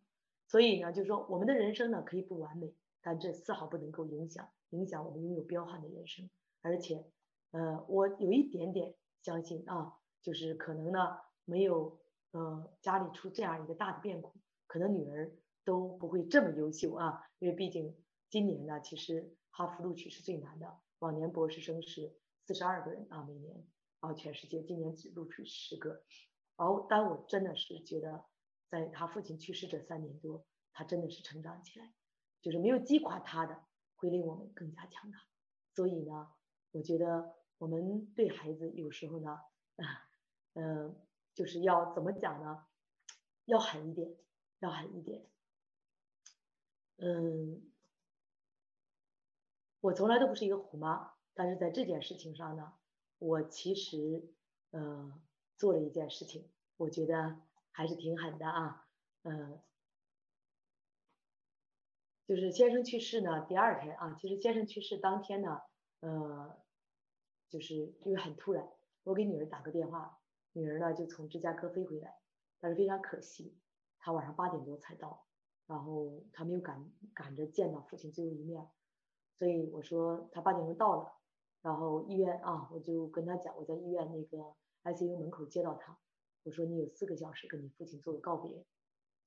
所以呢，就是说，我们的人生呢可以不完美，但这丝毫不能够影响影响我们拥有彪悍的人生。而且，呃，我有一点点相信啊，就是可能呢，没有呃家里出这样一个大的变故，可能女儿都不会这么优秀啊。因为毕竟今年呢，其实哈佛录取是最难的，往年博士生是四十二个人啊，每年啊，全世界今年只录取十个。哦，但我真的是觉得。在他父亲去世这三年多，他真的是成长起来，就是没有击垮他的，会令我们更加强大。所以呢，我觉得我们对孩子有时候呢，啊 [LAUGHS] 嗯，就是要怎么讲呢？要狠一点，要狠一点。嗯，我从来都不是一个虎妈，但是在这件事情上呢，我其实呃做了一件事情，我觉得。还是挺狠的啊，嗯，就是先生去世呢，第二天啊，其实先生去世当天呢，呃，就是因为很突然，我给女儿打个电话，女儿呢就从芝加哥飞回来，但是非常可惜，她晚上八点多才到，然后他没有赶赶着见到父亲最后一面，所以我说他八点钟到了，然后医院啊，我就跟他讲我在医院那个 ICU 门口接到他，我说你有四个小时跟你父亲做个告别，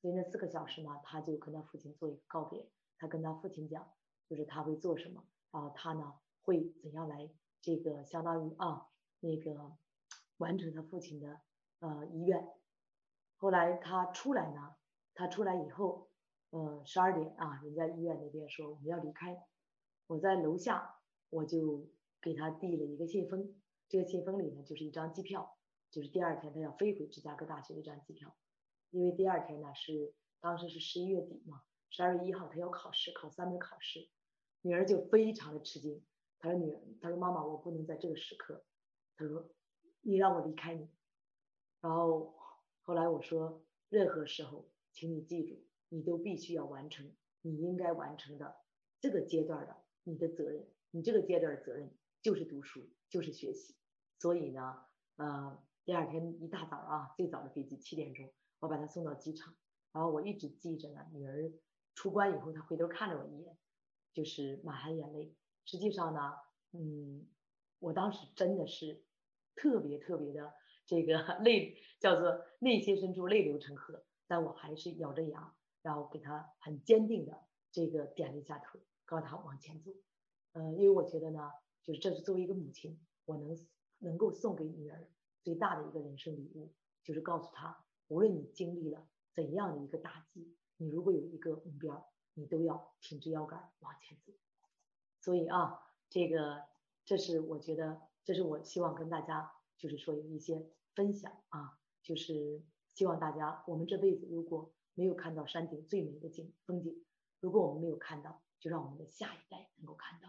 所以那四个小时呢，他就跟他父亲做一个告别，他跟他父亲讲，就是他会做什么，然后他呢会怎样来这个相当于啊那个完成他父亲的呃遗愿。后来他出来呢，他出来以后，呃，十二点啊，人家医院那边说我们要离开，我在楼下，我就给他递了一个信封，这个信封里呢就是一张机票，就是第二天他要飞回芝加哥大学的一张机票，因为第二天呢是当时是十一月底嘛，十二月一号他要考试，考三门考试，女儿就非常的吃惊，她说女儿，她说妈妈，我不能在这个时刻，她说你让我离开你，然后。后来我说，任何时候，请你记住，你都必须要完成你应该完成的这个阶段的你的责任。你这个阶段的责任就是读书，就是学习。所以呢，呃，第二天一大早啊，最早的飞机七点钟，我把他送到机场，然后我一直记着呢。女儿出关以后，她回头看了我一眼，就是满含眼泪。实际上呢，嗯，我当时真的是特别特别的。这个 [LAUGHS] 泪叫做内心深处泪流成河，但我还是咬着牙，然后给他很坚定的这个点了一下头，告诉他往前走。嗯，因为我觉得呢，就是这是作为一个母亲，我能能够送给女儿最大的一个人生礼物，就是告诉她，无论你经历了怎样的一个打击，你如果有一个目标，你都要挺直腰杆往前走。所以啊，这个这是我觉得，这是我希望跟大家。就是说有一些分享啊，就是希望大家，我们这辈子如果没有看到山顶最美的景风景，如果我们没有看到，就让我们的下一代能够看到。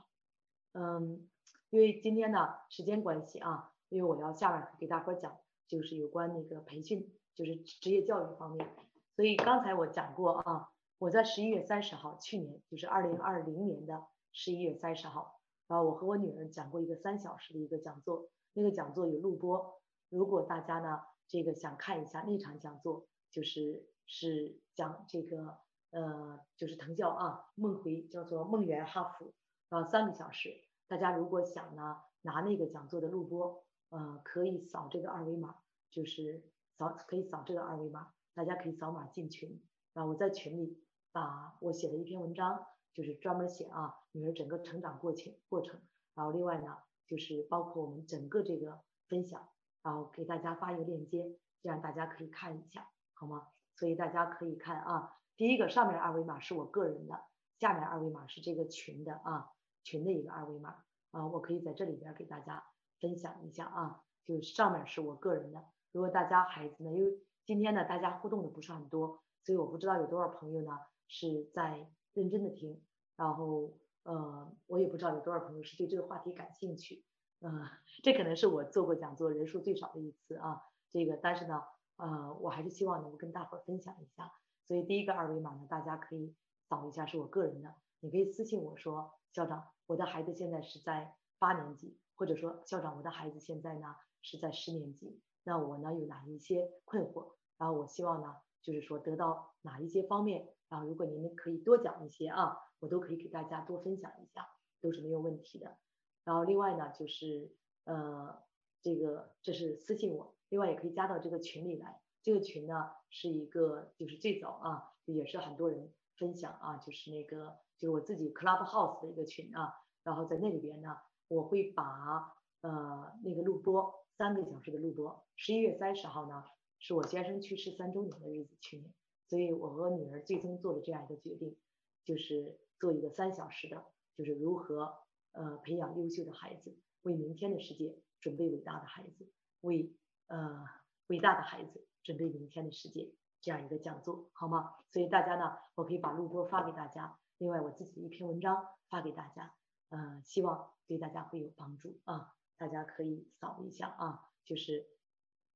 嗯，因为今天呢时间关系啊，因为我要下面给大伙讲，就是有关那个培训，就是职业教育方面。所以刚才我讲过啊，我在十一月三十号，去年就是二零二零年的十一月三十号，然后我和我女儿讲过一个三小时的一个讲座。那个讲座有录播，如果大家呢这个想看一下那场讲座，就是是讲这个呃就是藤校啊梦回叫做梦圆哈佛啊三个小时，大家如果想呢拿那个讲座的录播，呃可以扫这个二维码，就是扫可以扫这个二维码，大家可以扫码进群，然后我在群里把我写的一篇文章，就是专门写啊女儿整个成长过程过程，然后另外呢。就是包括我们整个这个分享，然后给大家发一个链接，这样大家可以看一下，好吗？所以大家可以看啊，第一个上面二维码是我个人的，下面二维码是这个群的啊，群的一个二维码啊，我可以在这里边给大家分享一下啊，就是上面是我个人的。如果大家孩子呢，因为今天呢大家互动的不是很多，所以我不知道有多少朋友呢是在认真的听，然后。呃，我也不知道有多少朋友是对这个话题感兴趣，呃，这可能是我做过讲座人数最少的一次啊。这个，但是呢，呃，我还是希望能够跟大伙儿分享一下。所以第一个二维码呢，大家可以扫一下，是我个人的，你可以私信我说，校长，我的孩子现在是在八年级，或者说校长，我的孩子现在呢是在十年级，那我呢有哪一些困惑，然后我希望呢就是说得到哪一些方面，然后如果您们可以多讲一些啊。我都可以给大家多分享一下，都是没有问题的。然后另外呢，就是呃，这个这是私信我，另外也可以加到这个群里来。这个群呢是一个就是最早啊，也是很多人分享啊，就是那个就是我自己 Clubhouse 的一个群啊。然后在那里边呢，我会把呃那个录播三个小时的录播，十一月三十号呢是我先生去世三周年的日子，去年，所以我和女儿最终做了这样一个决定，就是。做一个三小时的，就是如何呃培养优秀的孩子，为明天的世界准备伟大的孩子，为呃伟大的孩子准备明天的世界这样一个讲座，好吗？所以大家呢，我可以把录播发给大家，另外我自己一篇文章发给大家，呃，希望对大家会有帮助啊，大家可以扫一下啊，就是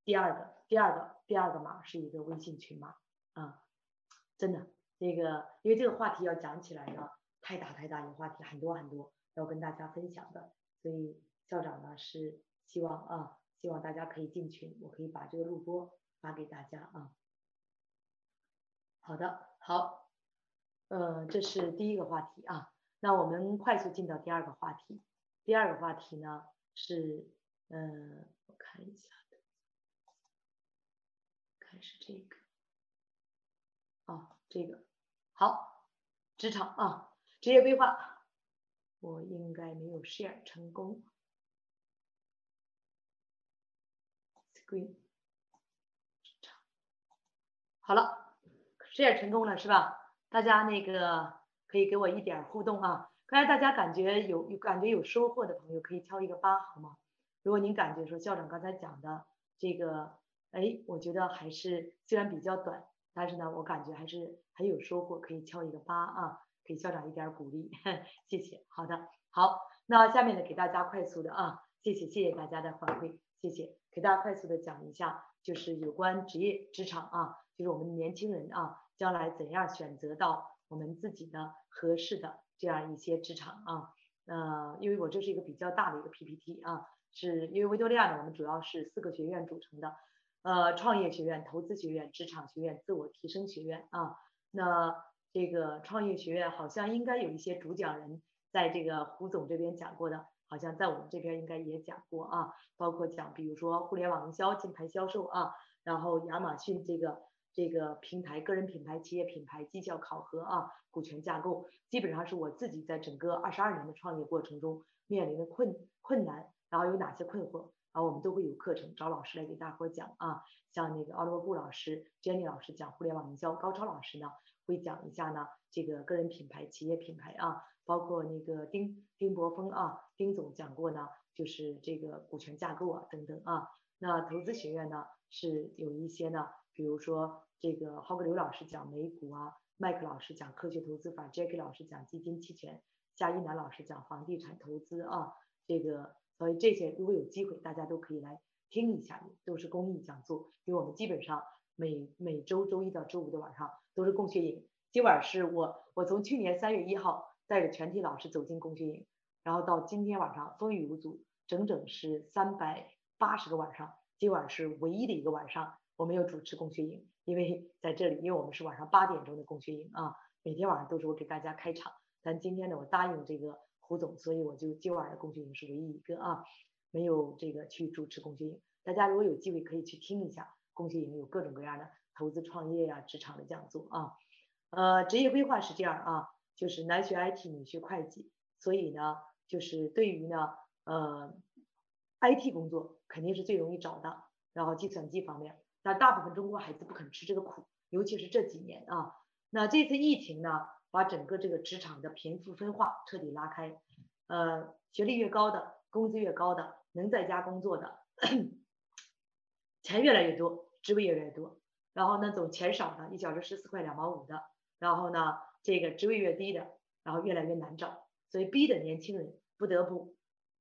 第二个第二个第二个码是一个微信群码啊，真的这个因为这个话题要讲起来呢。太大太大一个话题，很多很多要跟大家分享的，所以校长呢是希望啊，希望大家可以进群，我可以把这个录播发给大家啊。好的，好，呃，这是第一个话题啊。那我们快速进到第二个话题。第二个话题呢是，呃，我看一下是这个，哦，这个好，职场啊，职业规划，我应该没有 share 成功。Screen，好了，share 成功了是吧？大家那个可以给我一点互动啊！刚才大家感觉有有感觉有收获的朋友可以敲一个八好吗？如果您感觉说校长刚才讲的这个，哎，我觉得还是虽然比较短，但是呢，我感觉还是很有收获，可以敲一个八啊，给校长一点鼓励，[LAUGHS] 谢谢。好的，好，那下面呢给大家快速的啊，谢谢谢谢大家的反馈，谢谢，给大家快速的讲一下，就是有关职业职场啊，就是我们年轻人啊。将来怎样选择到我们自己的合适的这样一些职场啊？呃，因为我这是一个比较大的一个 PPT 啊，是因为维多利亚呢，我们主要是四个学院组成的，呃，创业学院、投资学院、职场学院、自我提升学院啊。那这个创业学院好像应该有一些主讲人在这个胡总这边讲过的，好像在我们这边应该也讲过啊，包括讲比如说互联网营销、金牌销售啊，然后亚马逊这个。这个平台、个人品牌、企业品牌、绩效考核啊，股权架构，基本上是我自己在整个二十二年的创业过程中面临的困困难，然后有哪些困惑，啊我们都会有课程找老师来给大伙讲啊，像那个奥利布老师、Jenny 老师讲互联网营销，高超老师呢会讲一下呢这个个人品牌、企业品牌啊，包括那个丁丁博峰啊，丁总讲过呢，就是这个股权架构啊等等啊，那投资学院呢是有一些呢，比如说。这个浩格刘老师讲美股啊，麦克老师讲科学投资法，Jackie 老师讲基金期权，夏一楠老师讲房地产投资啊，这个所以这些如果有机会，大家都可以来听一下，都是公益讲座，因为我们基本上每每周周一到周五的晚上都是共学营，今晚是我我从去年三月一号带着全体老师走进共学营，然后到今天晚上风雨无阻，整整是三百八十个晚上，今晚是唯一的一个晚上，我没有主持共学营。因为在这里，因为我们是晚上八点钟的共学营啊，每天晚上都是我给大家开场。但今天呢，我答应这个胡总，所以我就今晚的共学营是唯一一个啊，没有这个去主持共学营。大家如果有机会可以去听一下共学营，有各种各样的投资创业呀、职场的讲座啊。呃，职业规划是这样啊，就是男学 IT，女学会计，所以呢，就是对于呢，呃，IT 工作肯定是最容易找的，然后计算机方面。那大部分中国孩子不肯吃这个苦，尤其是这几年啊。那这次疫情呢，把整个这个职场的贫富分化彻底拉开。呃，学历越高的，工资越高的，能在家工作的，钱越来越多，职位越来越多。然后那种钱少的，一小时十四块两毛五的，然后呢，这个职位越低的，然后越来越难找。所以逼的年轻人不得不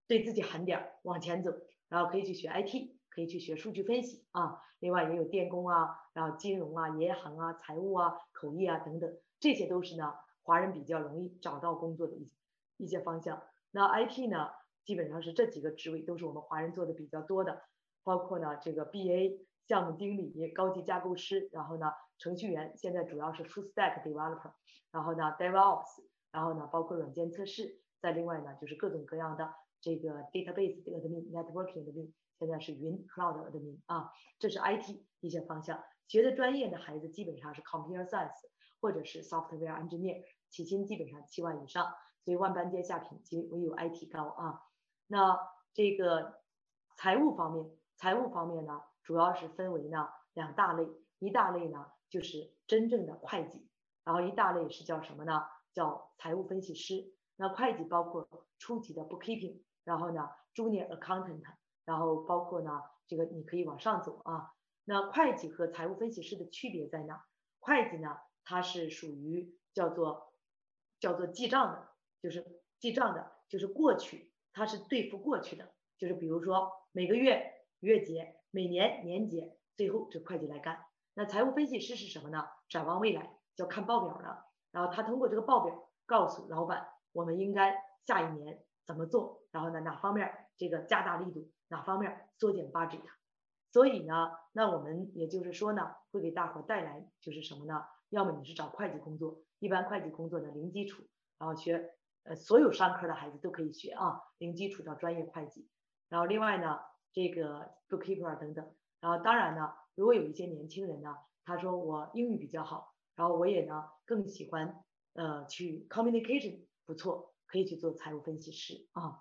对自己狠点儿，往前走，然后可以去学 IT。可以去学数据分析啊，另外也有电工啊，然后金融啊、银行啊、财务啊、口译啊等等，这些都是呢华人比较容易找到工作的一一些方向。那 IT 呢，基本上是这几个职位都是我们华人做的比较多的，包括呢这个 BA 项目经理、高级架构师，然后呢程序员，现在主要是 Full Stack Developer，然后呢 DevOps，然后呢包括软件测试，再另外呢就是各种各样的这个 Database 的 Admin、Networking 的 Admin。现在是云 cloud admin 啊，这是 IT 一些方向学的专业的孩子基本上是 computer science 或者是 software engineer，起薪基本上七万以上，所以万般皆下品，即唯有 IT 高啊。那这个财务方面，财务方面呢，主要是分为呢两大类，一大类呢就是真正的会计，然后一大类是叫什么呢？叫财务分析师。那会计包括初级的 bookkeeping，然后呢 junior accountant。然后包括呢，这个你可以往上走啊。那会计和财务分析师的区别在哪？会计呢，它是属于叫做叫做记账的，就是记账的，就是过去它是对付过去的，就是比如说每个月月结，每年年结，最后这会计来干。那财务分析师是什么呢？展望未来，叫看报表的。然后他通过这个报表告诉老板，我们应该下一年怎么做，然后呢哪方面这个加大力度。哪方面缩减 budget？所以呢，那我们也就是说呢，会给大伙带来就是什么呢？要么你是找会计工作，一般会计工作的零基础，然后学呃所有商科的孩子都可以学啊，零基础到专业会计。然后另外呢，这个 bookkeeper 等等。然后当然呢，如果有一些年轻人呢，他说我英语比较好，然后我也呢更喜欢呃去 communication 不错，可以去做财务分析师啊。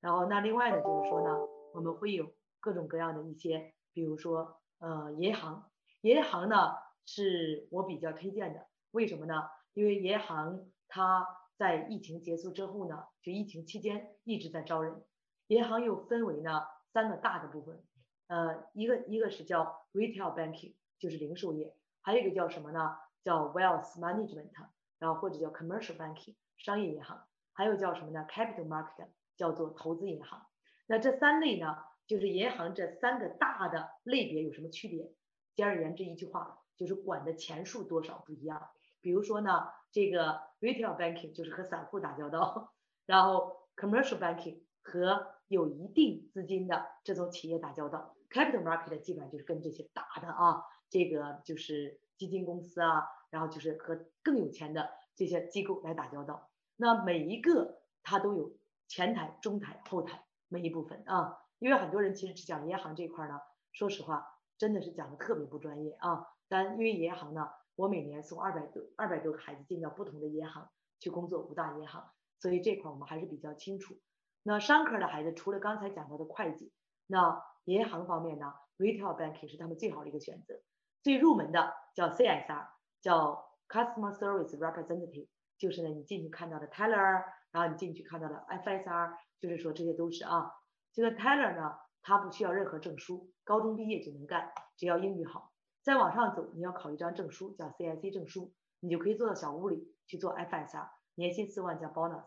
然后那另外呢，就是说呢，我们会有各种各样的一些，比如说呃银行，银行呢是我比较推荐的，为什么呢？因为银行它在疫情结束之后呢，就疫情期间一直在招人。银行又分为呢三个大的部分，呃，一个一个是叫 retail banking，就是零售业，还有一个叫什么呢？叫 wealth management，然后或者叫 commercial banking，商业银行，还有叫什么呢？capital market，叫做投资银行。那这三类呢，就是银行这三个大的类别有什么区别？简而言之，一句话就是管的钱数多少不一样。比如说呢，这个 retail banking 就是和散户打交道，然后 commercial banking 和有一定资金的这种企业打交道，capital market 基本上就是跟这些大的啊，这个就是基金公司啊，然后就是和更有钱的这些机构来打交道。那每一个它都有前台、中台、后台每一部分啊，因为很多人其实讲银行这块呢，说实话真的是讲的特别不专业啊。但因为银行呢，我每年送二百多二百多个孩子进到不同的银行去工作，五大银行，所以这块我们还是比较清楚。那商科的孩子，除了刚才讲到的会计，那银行方面呢，retail banking 是他们最好的一个选择。最入门的叫 CSR，叫 Customer Service Representative，就是呢你进去看到的 Teller，然后你进去看到的 FSR，就是说这些都是啊。这个 Teller 呢，他不需要任何证书，高中毕业就能干，只要英语好。再往上走，你要考一张证书，叫 CIC 证书，你就可以坐到小屋里去做 FSR，年薪四万加 bonus。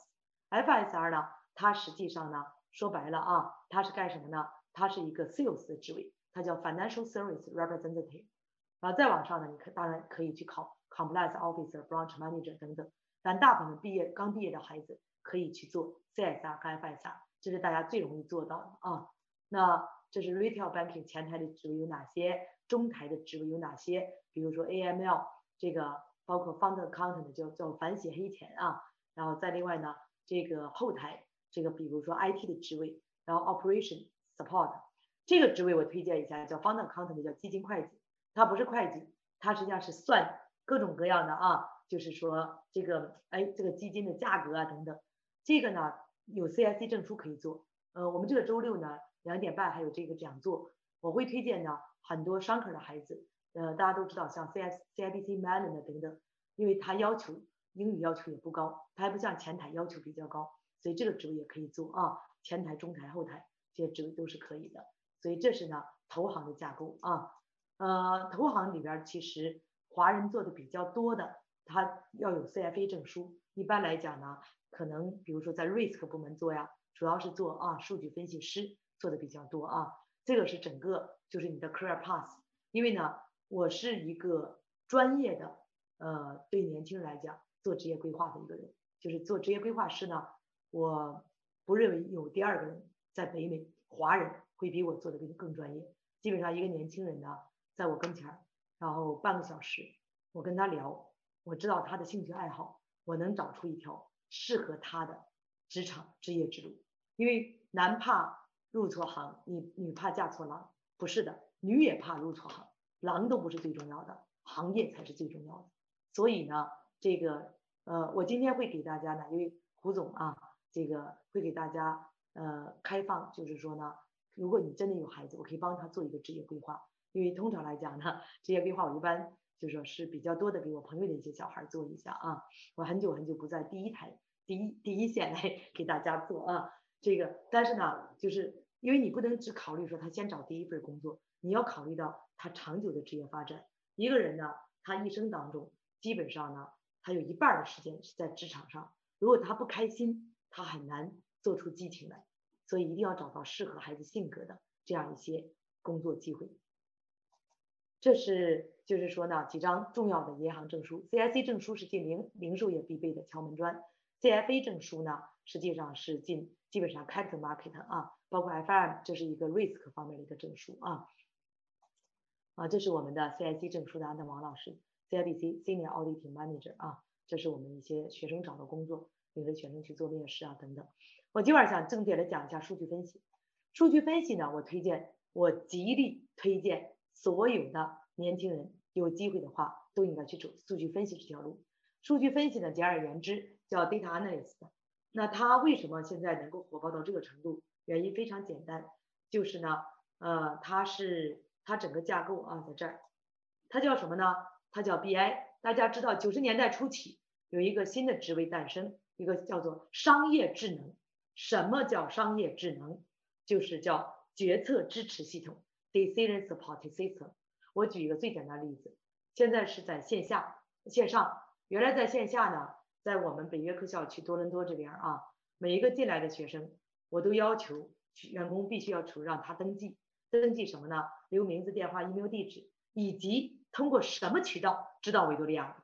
FSR 呢？它实际上呢，说白了啊，它是干什么呢？它是一个 sales 的职位，它叫 financial service representative。然后再往上呢，你可当然可以去考 compliance officer、branch manager 等等。但大部分毕业刚毕业的孩子可以去做 CSR 和 FSR，这是大家最容易做到的啊。那这是 retail banking 前台的职位有哪些？中台的职位有哪些？比如说 AML 这个，包括 fund accountant 叫叫反洗黑钱啊。然后再另外呢，这个后台。这个比如说 IT 的职位，然后 Operation Support 这个职位我推荐一下，叫 Fund Accountant，叫基金会计。它不是会计，它实际上是算各种各样的啊，就是说这个哎这个基金的价格啊等等。这个呢有 CIC 证书可以做。呃，我们这个周六呢两点半还有这个讲座，我会推荐呢很多商科的孩子。呃，大家都知道像 CIC、CIBC、Mellon 的等等，因为它要求英语要求也不高，它还不像前台要求比较高。所以这个职位也可以做啊，前台、中台、后台这些职位都是可以的。所以这是呢投行的架构啊，呃，投行里边其实华人做的比较多的，他要有 CFA 证书。一般来讲呢，可能比如说在 risk 部门做呀，主要是做啊数据分析师做的比较多啊。这个是整个就是你的 career path。因为呢，我是一个专业的呃对年轻人来讲做职业规划的一个人，就是做职业规划师呢。我不认为有第二个人在北美华人会比我做的更更专业。基本上一个年轻人呢，在我跟前儿，然后半个小时，我跟他聊，我知道他的兴趣爱好，我能找出一条适合他的职场职业之路。因为男怕入错行，你女怕嫁错郎，不是的，女也怕入错行，郎都不是最重要的，行业才是最重要的。所以呢，这个呃，我今天会给大家呢，因为胡总啊。这个会给大家呃开放，就是说呢，如果你真的有孩子，我可以帮他做一个职业规划。因为通常来讲呢，职业规划我一般就说是比较多的给我朋友的一些小孩做一下啊。我很久很久不在第一台第一第一线来 [LAUGHS] 给大家做啊。这个但是呢，就是因为你不能只考虑说他先找第一份工作，你要考虑到他长久的职业发展。一个人呢，他一生当中基本上呢，他有一半的时间是在职场上，如果他不开心。他很难做出激情来，所以一定要找到适合孩子性格的这样一些工作机会。这是就是说呢，几张重要的银行证书，CIC 证书是进零零售业必备的敲门砖，CFA 证书呢实际上是进基本上 capital market 啊，包括 FM 这是一个 risk 方面的一个证书啊。啊，这是我们的 CIC 证书的安德王老师 CIBC Senior Auditing Manager 啊，这是我们一些学生找的工作，领着学生去做面试啊等等。我今晚想重点的讲一下数据分析。数据分析呢，我推荐，我极力推荐所有的年轻人有机会的话，都应该去走数据分析这条路。数据分析呢，简而言之叫 data analyst。那它为什么现在能够火爆到这个程度？原因非常简单，就是呢，呃，它是它整个架构啊，在这儿，它叫什么呢？它叫 BI。大家知道，九十年代初期有一个新的职位诞生，一个叫做商业智能。什么叫商业智能？就是叫决策支持系统 （decision support system）。我举一个最简单的例子，现在是在线下、线上。原来在线下呢，在我们北约克校区多伦多这边啊，每一个进来的学生，我都要求员工必须要出让他登记，登记什么呢？留名字、电话、email 地址，以及通过什么渠道知道维多利亚。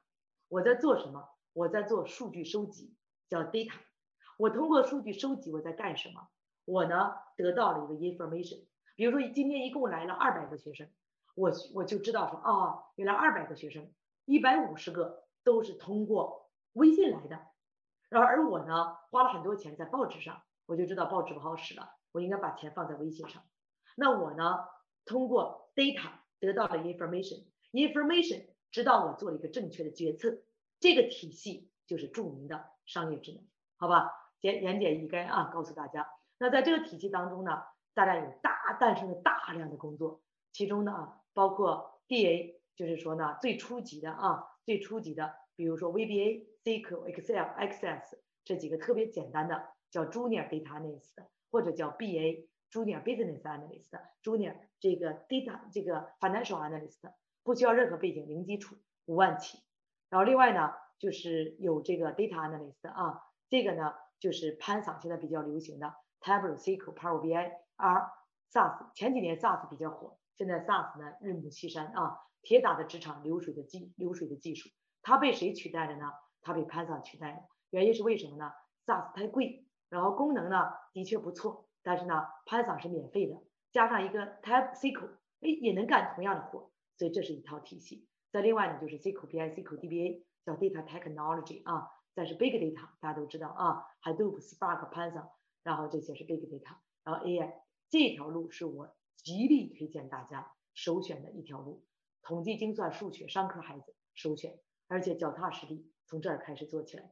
我在做什么？我在做数据收集，叫 data。我通过数据收集，我在干什么？我呢得到了一个 information，比如说今天一共来了二百个学生，我我就知道说啊，原来二百个学生，一百五十个都是通过微信来的，然后而我呢花了很多钱在报纸上，我就知道报纸不好使了，我应该把钱放在微信上。那我呢通过 data 得到了 information，information 知道我做了一个正确的决策，这个体系就是著名的商业智能，好吧？简言简意赅啊，告诉大家。那在这个体系当中呢，大家有大诞生了大量的工作，其中呢包括 DA，就是说呢最初级的啊，最初级的，比如说 VBA、SQL、Excel、Access 这几个特别简单的叫 Junior Data Analyst，或者叫 BA Junior Business Analyst、Junior 这个 Data 这个 Financial Analyst，不需要任何背景，零基础，五万起。然后另外呢就是有这个 Data Analyst 啊，这个呢就是潘桑现在比较流行的。Tableau、SQL、Power BI、R、SaaS，前几年 SaaS 比较火，现在 SaaS 呢日暮西山啊，铁打的职场，流水的技流水的技术，它被谁取代了呢？它被 Python 取代了。原因是为什么呢？SaaS 太贵，然后功能呢的确不错，但是呢 Python 是免费的，加上一个 Tab SQL，哎也能干同样的活，所以这是一套体系。再另外呢就是 SQL BI、SQL DBA 叫 Data Technology 啊，再是 Big Data 大家都知道啊，Hadoop、Spark、Python。然后这些是 big data，然后 AI 这条路是我极力推荐大家首选的一条路，统计精算数学商科孩子首选，而且脚踏实地从这儿开始做起来。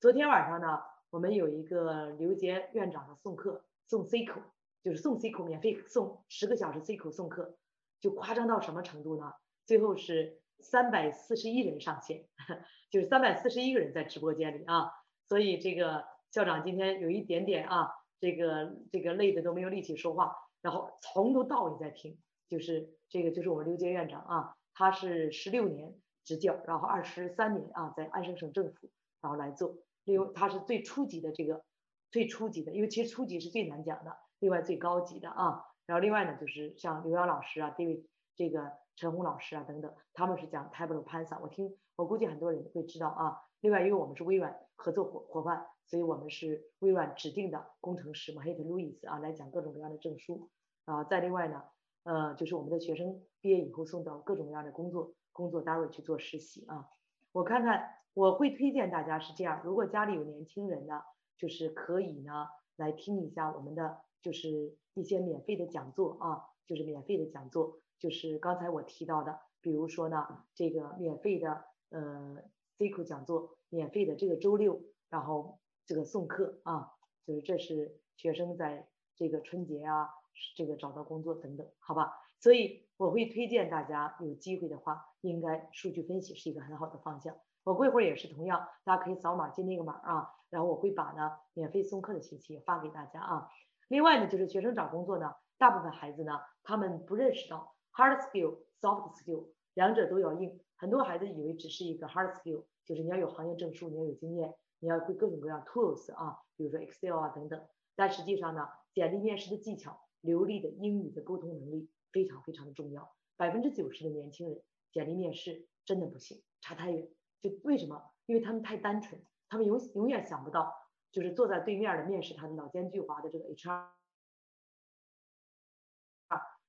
昨天晚上呢，我们有一个刘杰院长的送课，送 C 口，就是送 C 口免费送十个小时 C 口送课，就夸张到什么程度呢？最后是三百四十一人上线，[LAUGHS] 就是三百四十一个人在直播间里啊，所以这个。校长今天有一点点啊，这个这个累的都没有力气说话，然后从头到尾在听，就是这个就是我们刘杰院长啊，他是十六年执教，然后二十三年啊在安省省政府然后来做，另外他是最初级的这个最初级的，因为其实初级是最难讲的，另外最高级的啊，然后另外呢就是像刘洋老师啊，David 这个陈红老师啊等等，他们是讲 Tableau p a n s a 我听我估计很多人会知道啊，另外因为我们是微软合作伙伙伴。所以我们是微软指定的工程师 a h e t Louis 啊，来讲各种各样的证书啊。再另外呢，呃，就是我们的学生毕业以后送到各种各样的工作工作单位去做实习啊。我看看，我会推荐大家是这样：如果家里有年轻人呢，就是可以呢来听一下我们的就是一些免费的讲座啊，就是免费的讲座，就是刚才我提到的，比如说呢这个免费的呃 c q 讲座，免费的这个周六，然后。这个送课啊，就是这是学生在这个春节啊，这个找到工作等等，好吧？所以我会推荐大家有机会的话，应该数据分析是一个很好的方向。我过一会儿也是同样，大家可以扫码进那个码啊，然后我会把呢免费送课的信息发给大家啊。另外呢，就是学生找工作呢，大部分孩子呢，他们不认识到 hard skill、soft skill 两者都要硬。很多孩子以为只是一个 hard skill，就是你要有行业证书，你要有经验。你要会各种各样 tools 啊，比如说 Excel 啊等等，但实际上呢，简历面试的技巧、流利的英语的沟通能力非常非常的重要。百分之九十的年轻人简历面试真的不行，差太远。就为什么？因为他们太单纯，他们永永远想不到，就是坐在对面的面试他的老奸巨猾的这个 HR，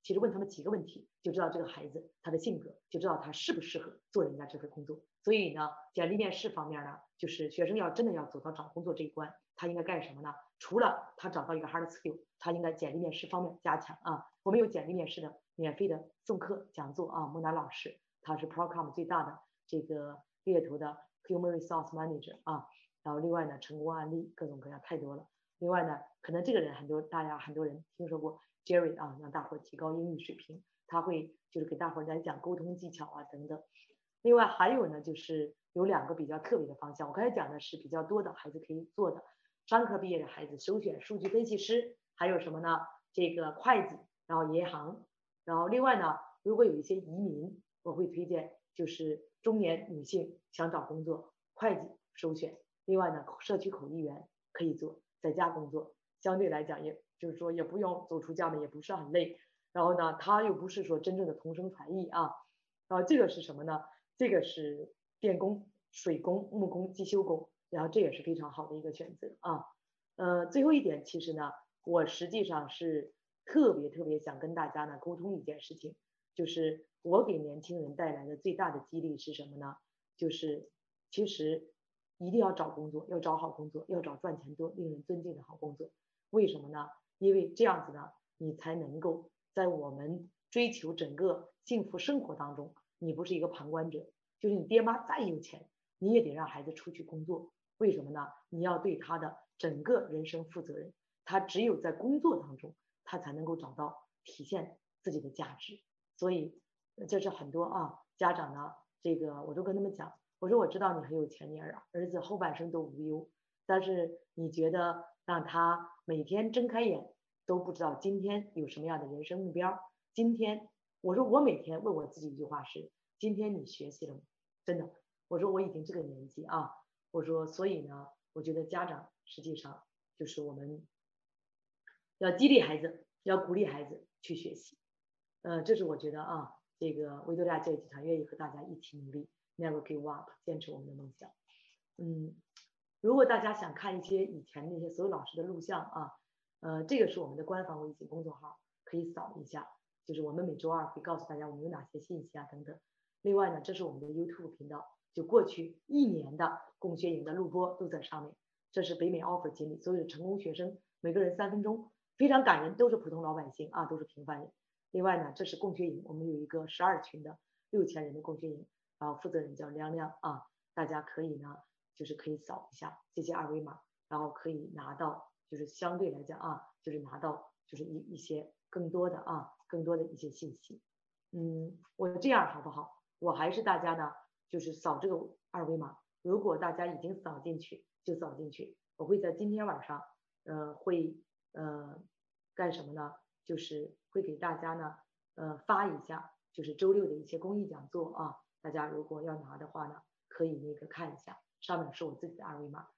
其实问他们几个问题，就知道这个孩子他的性格，就知道他适不适合做人家这份工作。所以呢，简历面试方面呢，就是学生要真的要走到找工作这一关，他应该干什么呢？除了他找到一个 hard skill，他应该简历面试方面加强啊。我们有简历面试的免费的送课讲座啊，木南老师他是 Procom 最大的这个猎头的 human resource manager 啊。然后另外呢，成功案例各种各样太多了。另外呢，可能这个人很多大家很多人听说过 Jerry 啊，让大伙提高英语水平，他会就是给大伙来讲沟通技巧啊等等。另外还有呢，就是有两个比较特别的方向，我刚才讲的是比较多的孩子可以做的，商科毕业的孩子首选数据分析师，还有什么呢？这个会计，然后银行，然后另外呢，如果有一些移民，我会推荐就是中年女性想找工作，会计首选。另外呢，社区口译员可以做。在家工作相对来讲，也就是说也不用走出家门，也不是很累。然后呢，他又不是说真正的同声传译啊。然后这个是什么呢？这个是电工、水工、木工、机修工。然后这也是非常好的一个选择啊。呃，最后一点，其实呢，我实际上是特别特别想跟大家呢沟通一件事情，就是我给年轻人带来的最大的激励是什么呢？就是其实。一定要找工作，要找好工作，要找赚钱多、令人尊敬的好工作。为什么呢？因为这样子呢，你才能够在我们追求整个幸福生活当中，你不是一个旁观者。就是你爹妈再有钱，你也得让孩子出去工作。为什么呢？你要对他的整个人生负责任。他只有在工作当中，他才能够找到体现自己的价值。所以，这是很多啊家长呢，这个我都跟他们讲。我说我知道你很有钱，你儿儿子后半生都无忧，但是你觉得让他每天睁开眼都不知道今天有什么样的人生目标？今天我说我每天问我自己一句话是：今天你学习了吗？真的，我说我已经这个年纪啊，我说所以呢，我觉得家长实际上就是我们要激励孩子，要鼓励孩子去学习，呃，这是我觉得啊，这个维多利亚教育集团愿意和大家一起努力。Never give up，坚持我们的梦想。嗯，如果大家想看一些以前那些所有老师的录像啊，呃，这个是我们的官方微信公众号，可以扫一下。就是我们每周二会告诉大家我们有哪些信息啊等等。另外呢，这是我们的 YouTube 频道，就过去一年的共学营的录播都在上面。这是北美 offer 经历，所有的成功学生，每个人三分钟，非常感人，都是普通老百姓啊，都是平凡人。另外呢，这是共学营，我们有一个十二群的六千人的共学营。然后负责人叫亮亮啊，大家可以呢，就是可以扫一下这些二维码，然后可以拿到，就是相对来讲啊，就是拿到就是一一些更多的啊，更多的一些信息。嗯，我这样好不好？我还是大家呢，就是扫这个二维码。如果大家已经扫进去，就扫进去。我会在今天晚上，呃，会呃干什么呢？就是会给大家呢，呃，发一下，就是周六的一些公益讲座啊。大家如果要拿的话呢，可以那个看一下，上面是我自己的二维码。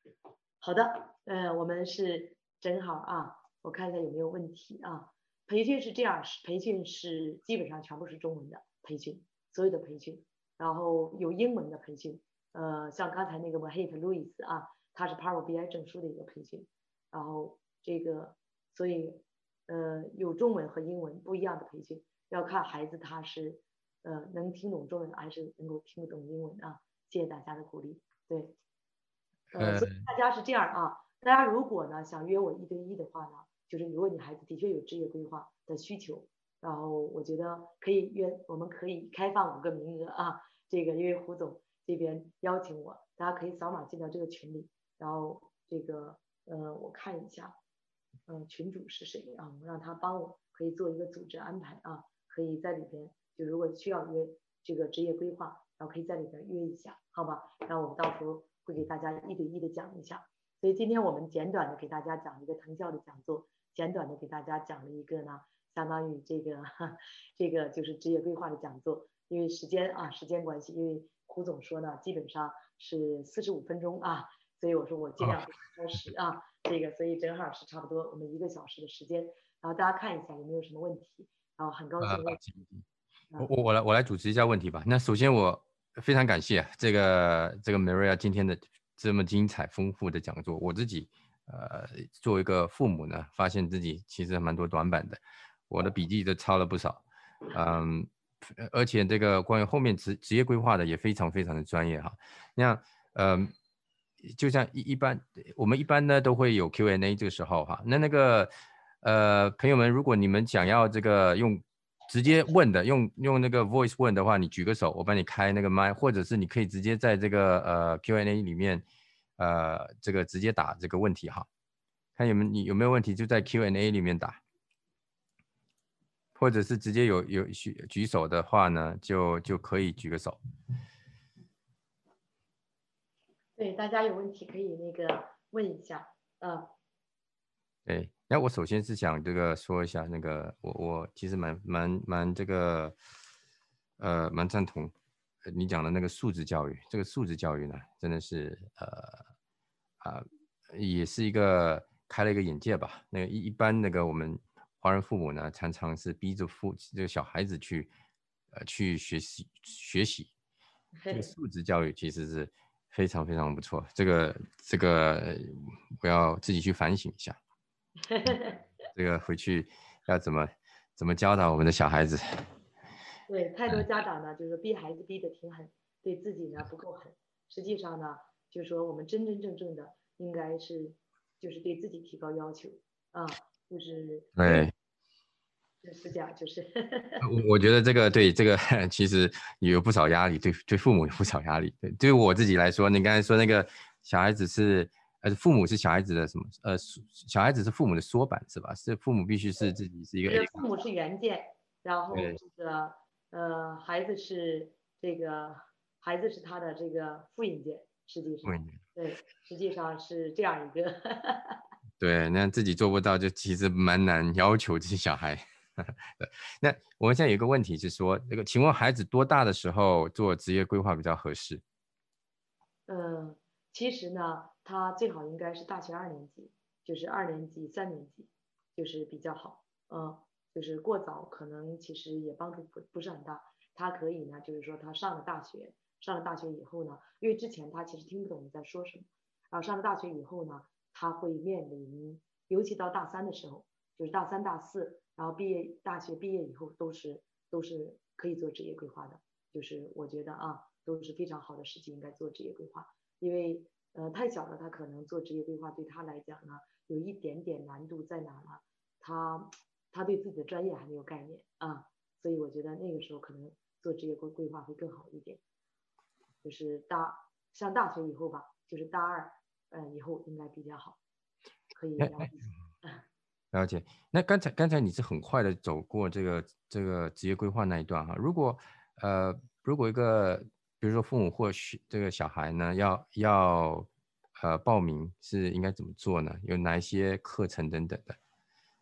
好的，呃，我们是正好啊，我看一下有没有问题啊。培训是这样，培训是基本上全部是中文的培训，所有的培训，然后有英文的培训，呃，像刚才那个 Mahit Louis 啊，他是 Power BI 证书的一个培训，然后这个，所以呃，有中文和英文不一样的培训，要看孩子他是。呃，能听懂中文还是能够听得懂英文啊？谢谢大家的鼓励。对，呃，所以大家是这样啊。大家如果呢想约我一对一的话呢，就是如果你孩子的确有职业规划的需求，然后我觉得可以约，我们可以开放五个名额啊。这个因为胡总这边邀请我，大家可以扫码进到这个群里，然后这个呃，我看一下，嗯，群主是谁啊？我让他帮我可以做一个组织安排啊，可以在里边。就如果需要约这个职业规划，然后可以在里边约一下，好吧？然后我们到时候会给大家一对一的讲一下。所以今天我们简短的给大家讲一个藤校的讲座，简短的给大家讲了一个呢，相当于这个 [LAUGHS] 这个就是职业规划的讲座。因为时间啊，时间关系，因为胡总说呢，基本上是四十五分钟啊，所以我说我尽量超时啊，这个所以正好是差不多我们一个小时的时间。然后大家看一下有没有什么问题，然后很高兴。我我我来我来主持一下问题吧。那首先我非常感谢这个这个 Maria 今天的这么精彩丰富的讲座。我自己呃作为一个父母呢，发现自己其实蛮多短板的。我的笔记都抄了不少，嗯，而且这个关于后面职职业规划的也非常非常的专业哈。那嗯，就像一一般我们一般呢都会有 Q&A 这个时候哈，那那个呃朋友们，如果你们想要这个用直接问的，用用那个 voice 问的话，你举个手，我帮你开那个麦，或者是你可以直接在这个呃 Q&A 里面呃这个直接打这个问题哈。看有没有你有没有问题，就在 Q&A 里面打，或者是直接有有举举手的话呢，就就可以举个手。对，大家有问题可以那个问一下，嗯。对，那我首先是想这个说一下那个，我我其实蛮蛮蛮这个，呃，蛮赞同你讲的那个素质教育。这个素质教育呢，真的是呃啊，也是一个。开了一个眼界吧。那个一一般那个我们华人父母呢，常常是逼着父这个小孩子去，呃，去学习学习。这个素质教育其实是非常非常不错。这个这个我要自己去反省一下。[LAUGHS] 这个回去要怎么怎么教导我们的小孩子？[LAUGHS] 对，太多家长呢，就是逼孩子逼得挺狠，对自己呢不够狠。实际上呢，就是说我们真真正正的应该是。就是对自己提高要求啊，就是对，就是这样，就是。我我觉得这个对这个 [LAUGHS] 其实也有不少压力，对对父母有不少压力。对，对于我自己来说，你刚才说那个小孩子是呃父母是小孩子的什么呃小孩子是父母的缩版是吧？是父母必须是自己是一个。父母是原件，然后这个呃孩子是这个孩子是他的这个复印件。实际上，对，实际上是这样一个。对，那自己做不到，就其实蛮难要求这些小孩。[LAUGHS] 那我们现在有一个问题是说，那个，请问孩子多大的时候做职业规划比较合适？嗯，其实呢，他最好应该是大学二年级，就是二年级、三年级，就是比较好。嗯，就是过早可能其实也帮助不不是很大。他可以呢，就是说他上了大学。上了大学以后呢，因为之前他其实听不懂你在说什么，然后上了大学以后呢，他会面临，尤其到大三的时候，就是大三大四，然后毕业大学毕业以后都是都是可以做职业规划的，就是我觉得啊都是非常好的时机应该做职业规划，因为呃太小了他可能做职业规划对他来讲呢有一点点难度在哪呢？他他对自己的专业还没有概念啊，所以我觉得那个时候可能做职业规规划会更好一点。就是大上大学以后吧，就是大二，嗯，以后应该比较好，可以了解。了解。那刚才刚才你是很快的走过这个这个职业规划那一段哈。如果呃如果一个比如说父母或许这个小孩呢要要呃报名是应该怎么做呢？有哪一些课程等等的？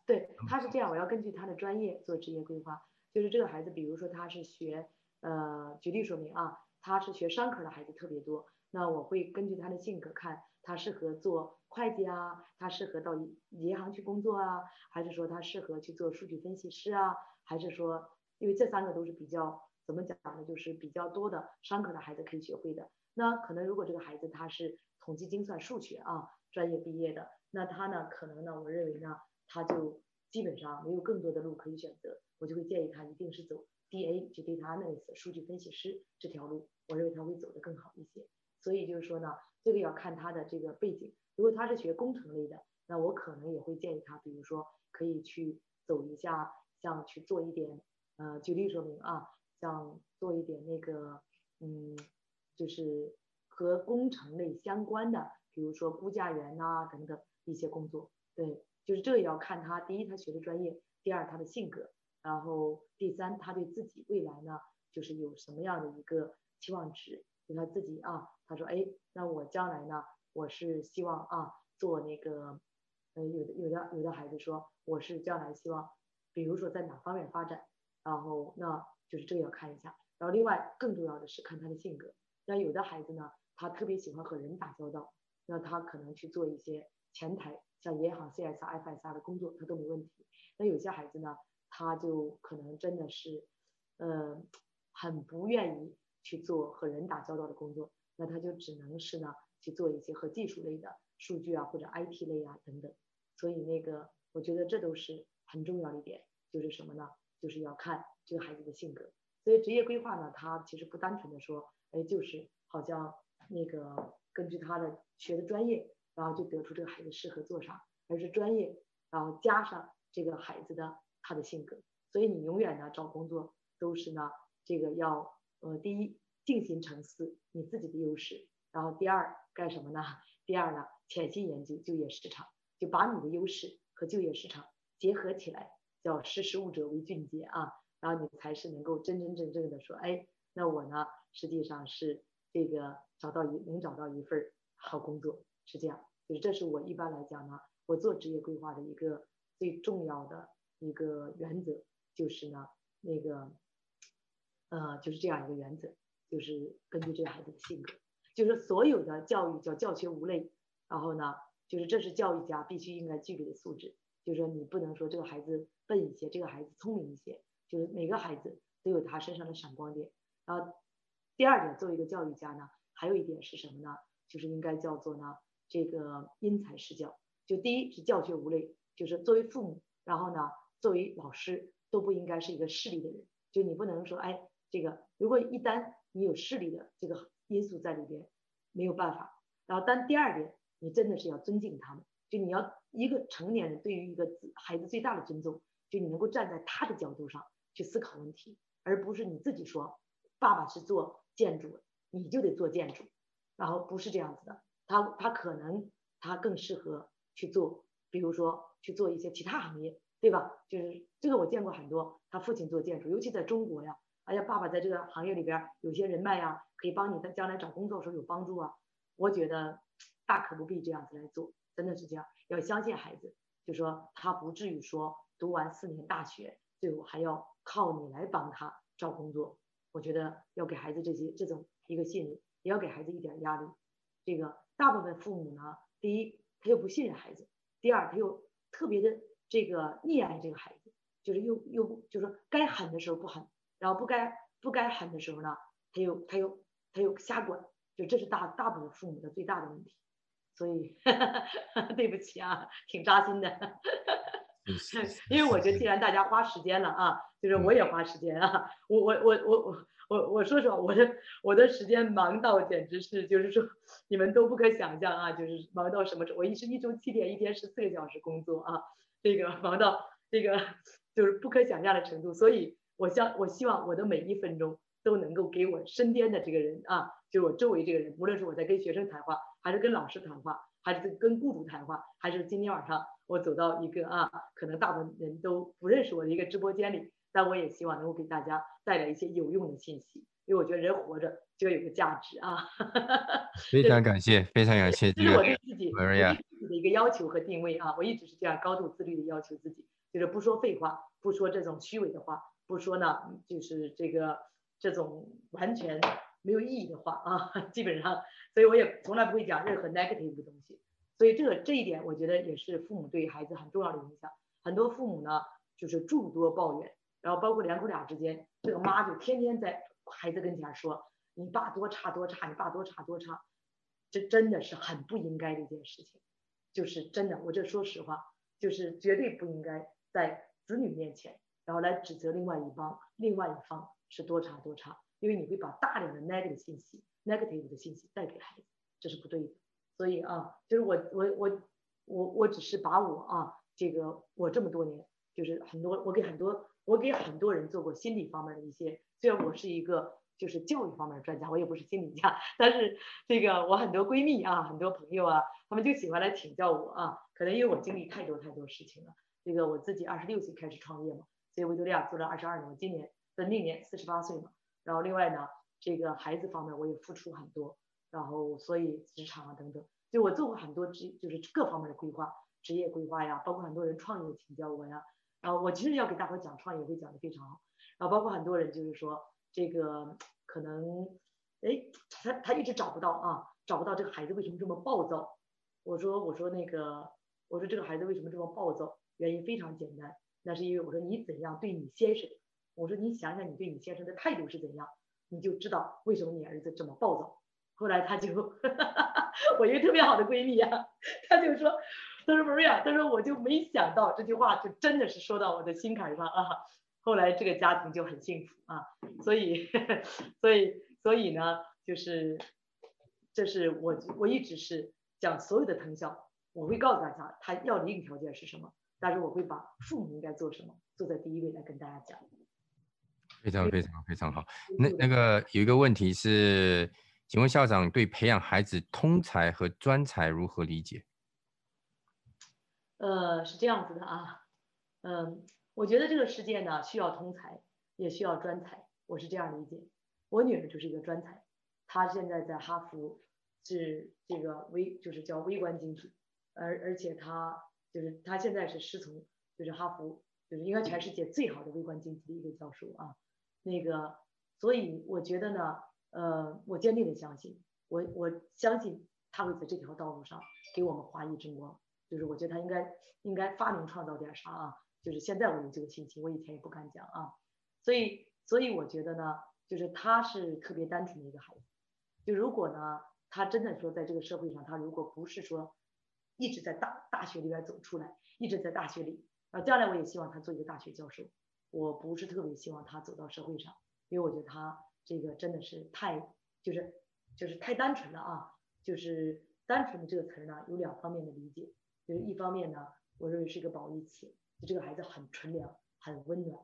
对，他是这样，我要根据他的专业做职业规划。就是这个孩子，比如说他是学呃，举例说明啊。他是学商科的孩子特别多，那我会根据他的性格看他适合做会计啊，他适合到银行去工作啊，还是说他适合去做数据分析师啊，还是说，因为这三个都是比较怎么讲呢？就是比较多的商科的孩子可以学会的。那可能如果这个孩子他是统计精算数学啊专业毕业的，那他呢可能呢，我认为呢他就基本上没有更多的路可以选择，我就会建议他一定是走 DA 就 Data Analyst 数据分析师这条路。我认为他会走得更好一些，所以就是说呢，这个要看他的这个背景。如果他是学工程类的，那我可能也会建议他，比如说可以去走一下，像去做一点，呃，举例说明啊，像做一点那个，嗯，就是和工程类相关的，比如说估价员呐等等一些工作。对，就是这也要看他，第一他学的专业，第二他的性格，然后第三他对自己未来呢，就是有什么样的一个。期望值，就他自己啊，他说，哎，那我将来呢，我是希望啊，做那个，呃，有的有的有的孩子说，我是将来希望，比如说在哪方面发展，然后那就是这个要看一下，然后另外更重要的是看他的性格，那有的孩子呢，他特别喜欢和人打交道，那他可能去做一些前台，像银行 CSR、FSR 的工作，他都没问题。那有些孩子呢，他就可能真的是，呃，很不愿意。去做和人打交道的工作，那他就只能是呢去做一些和技术类的数据啊或者 IT 类啊等等。所以那个我觉得这都是很重要的一点。就是什么呢？就是要看这个孩子的性格。所以职业规划呢，它其实不单纯的说，哎，就是好像那个根据他的学的专业，然后就得出这个孩子适合做啥，而是专业，然后加上这个孩子的他的性格。所以你永远呢找工作都是呢这个要呃第一静心沉思你自己的优势，然后第二干什么呢？第二呢潜心研究就业市场，就把你的优势和就业市场结合起来，叫识时务者为俊杰啊。然后你才是能够真真正正的说，哎，那我呢实际上是这个找到一能找到一份好工作，是这样。就是这是我一般来讲呢，我做职业规划的一个最重要的一个原则，就是呢那个呃就是这样一个原则，就是根据这个孩子的性格，就是所有的教育叫教学无类，然后呢就是这是教育家必须应该具备的素质，就是说你不能说这个孩子笨一些，这个孩子聪明一些。就是每个孩子都有他身上的闪光点，然后第二点，作为一个教育家呢，还有一点是什么呢？就是应该叫做呢，这个因材施教。就第一是教学无类，就是作为父母，然后呢，作为老师都不应该是一个势利的人。就你不能说，哎，这个如果一旦你有势力的这个因素在里边，没有办法。然后但第二点，你真的是要尊敬他们，就你要一个成年人对于一个孩子最大的尊重，就你能够站在他的角度上。去思考问题，而不是你自己说，爸爸是做建筑，你就得做建筑，然后不是这样子的，他他可能他更适合去做，比如说去做一些其他行业，对吧？就是这个我见过很多，他父亲做建筑，尤其在中国呀，哎呀，爸爸在这个行业里边有些人脉呀，可以帮你在将来找工作的时候有帮助啊。我觉得大可不必这样子来做，真的是这样，要相信孩子，就说他不至于说读完四年大学，最后还要。靠你来帮他找工作，我觉得要给孩子这些这种一个信任，也要给孩子一点压力。这个大部分父母呢，第一他又不信任孩子，第二他又特别的这个溺爱这个孩子，就是又又就是该狠的时候不狠，然后不该不该喊的时候呢，他又他又他又瞎管，就这是大大部分父母的最大的问题。所以 [LAUGHS] 对不起啊，挺扎心的。[LAUGHS] 因为我觉得，既然大家花时间了啊，就是我也花时间啊。我我我我我我我说实话，我的我的时间忙到简直是，就是说你们都不可想象啊，就是忙到什么程度。我一是一周七天，一天十四个小时工作啊，这个忙到这个就是不可想象的程度。所以，我想我希望我的每一分钟都能够给我身边的这个人啊，就是我周围这个人，无论是我在跟学生谈话，还是跟老师谈话，还是跟雇主谈话，还是今天晚上。我走到一个啊，可能大部分人都不认识我的一个直播间里，但我也希望能够给大家带来一些有用的信息，因为我觉得人活着就要有个价值啊。[LAUGHS] 非常感谢，非常感谢。这是我对自己自己的一个要求和定位啊，我一直是这样高度自律的要求自己，就是不说废话，不说这种虚伪的话，不说呢就是这个这种完全没有意义的话啊，[LAUGHS] 基本上，所以我也从来不会讲任何 negative 的东西。所以这个这一点，我觉得也是父母对孩子很重要的影响。很多父母呢，就是诸多抱怨，然后包括两口俩之间，这个妈就天天在孩子跟前说：“你爸多差多差，你爸多差多差。”这真的是很不应该的一件事情。就是真的，我这说实话，就是绝对不应该在子女面前，然后来指责另外一方，另外一方是多差多差，因为你会把大量的 negative 信息、negative 的信息带给孩子，这是不对的。所以啊，就是我我我我我只是把我啊这个我这么多年，就是很多我给很多我给很多人做过心理方面的一些，虽然我是一个就是教育方面的专家，我也不是心理家，但是这个我很多闺蜜啊，很多朋友啊，他们就喜欢来请教我啊，可能因为我经历太多太多事情了。这个我自己二十六岁开始创业嘛，所以维多利亚做了二十二年，今年的那年四十八岁嘛。然后另外呢，这个孩子方面我也付出很多。然后，所以职场啊等等，就我做过很多职，就是各方面的规划，职业规划呀，包括很多人创业请教我呀。然后我其实要给大伙讲创业会讲的非常好。然后包括很多人就是说这个可能，哎，他他一直找不到啊，找不到这个孩子为什么这么暴躁。我说我说那个我说这个孩子为什么这么暴躁？原因非常简单，那是因为我说你怎样对你先生，我说你想想你对你先生的态度是怎样，你就知道为什么你儿子这么暴躁。后来他就，[LAUGHS] 我一个特别好的闺蜜啊，她就说，她说 Maria，她说我就没想到这句话就真的是说到我的心坎上啊。后来这个家庭就很幸福啊，所以 [LAUGHS] 所以所以呢，就是这是我我一直是讲所有的藤校，我会告诉大家他要的硬条件是什么，但是我会把父母应该做什么坐在第一位来跟大家讲。非常非常非常好。那那个有一个问题是，请问校长对培养孩子通才和专才如何理解？呃，是这样子的啊，嗯，我觉得这个世界呢需要通才，也需要专才，我是这样理解。我女儿就是一个专才，她现在在哈佛是这个微，就是叫微观经济，而而且她就是他现在是师从，就是哈佛，就是应该全世界最好的微观经济的一个教授啊。那个，所以我觉得呢，呃，我坚定的相信，我我相信他会在这条道路上给我们华裔争光。就是我觉得他应该应该发明创造点啥啊？就是现在我有这个信心，我以前也不敢讲啊。所以所以我觉得呢，就是他是特别单纯的一个孩子。就如果呢，他真的说在这个社会上，他如果不是说一直在大大学里边走出来，一直在大学里，啊，将来我也希望他做一个大学教授。我不是特别希望他走到社会上，因为我觉得他这个真的是太就是就是太单纯了啊！就是单纯的这个词儿呢，有两方面的理解，就是一方面呢，我认为是一个褒义词，就这个孩子很纯良、很温暖。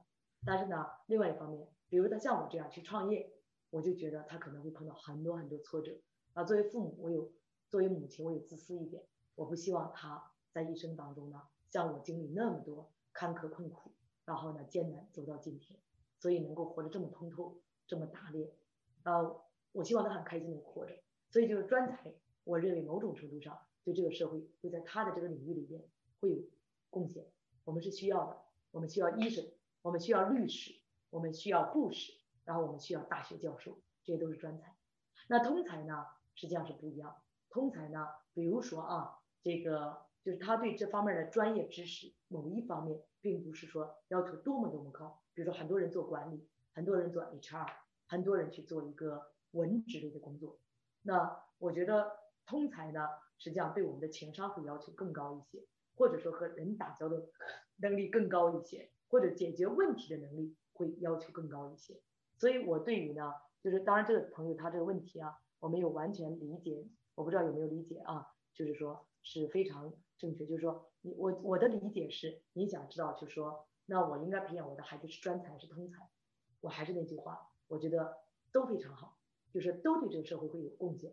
但是呢，另外一方面，比如他像我这样去创业，我就觉得他可能会碰到很多很多挫折啊。作为父母，我有作为母亲，我有自私一点，我不希望他在一生当中呢，像我经历那么多坎坷困苦。然后呢，艰难走到今天，所以能够活得这么通透，这么打猎，呃，我希望他很开心的活着。所以就是专才，我认为某种程度上对这个社会会在他的这个领域里边会有贡献。我们是需要的，我们需要医生，我们需要律师，我们需要护士，然后我们需要大学教授，这些都是专才。那通才呢，实际上是不一样。通才呢，比如说啊，这个就是他对这方面的专业知识某一方面。并不是说要求多么多么高，比如说很多人做管理，很多人做 HR，很多人去做一个文职类的工作。那我觉得通才呢，实际上对我们的情商会要求更高一些，或者说和人打交道能力更高一些，或者解决问题的能力会要求更高一些。所以我对于呢，就是当然这个朋友他这个问题啊，我没有完全理解，我不知道有没有理解啊，就是说是非常正确，就是说。你我我的理解是，你想知道，就是说那我应该培养我的孩子是专才是通才？我还是那句话，我觉得都非常好，就是都对这个社会会有贡献。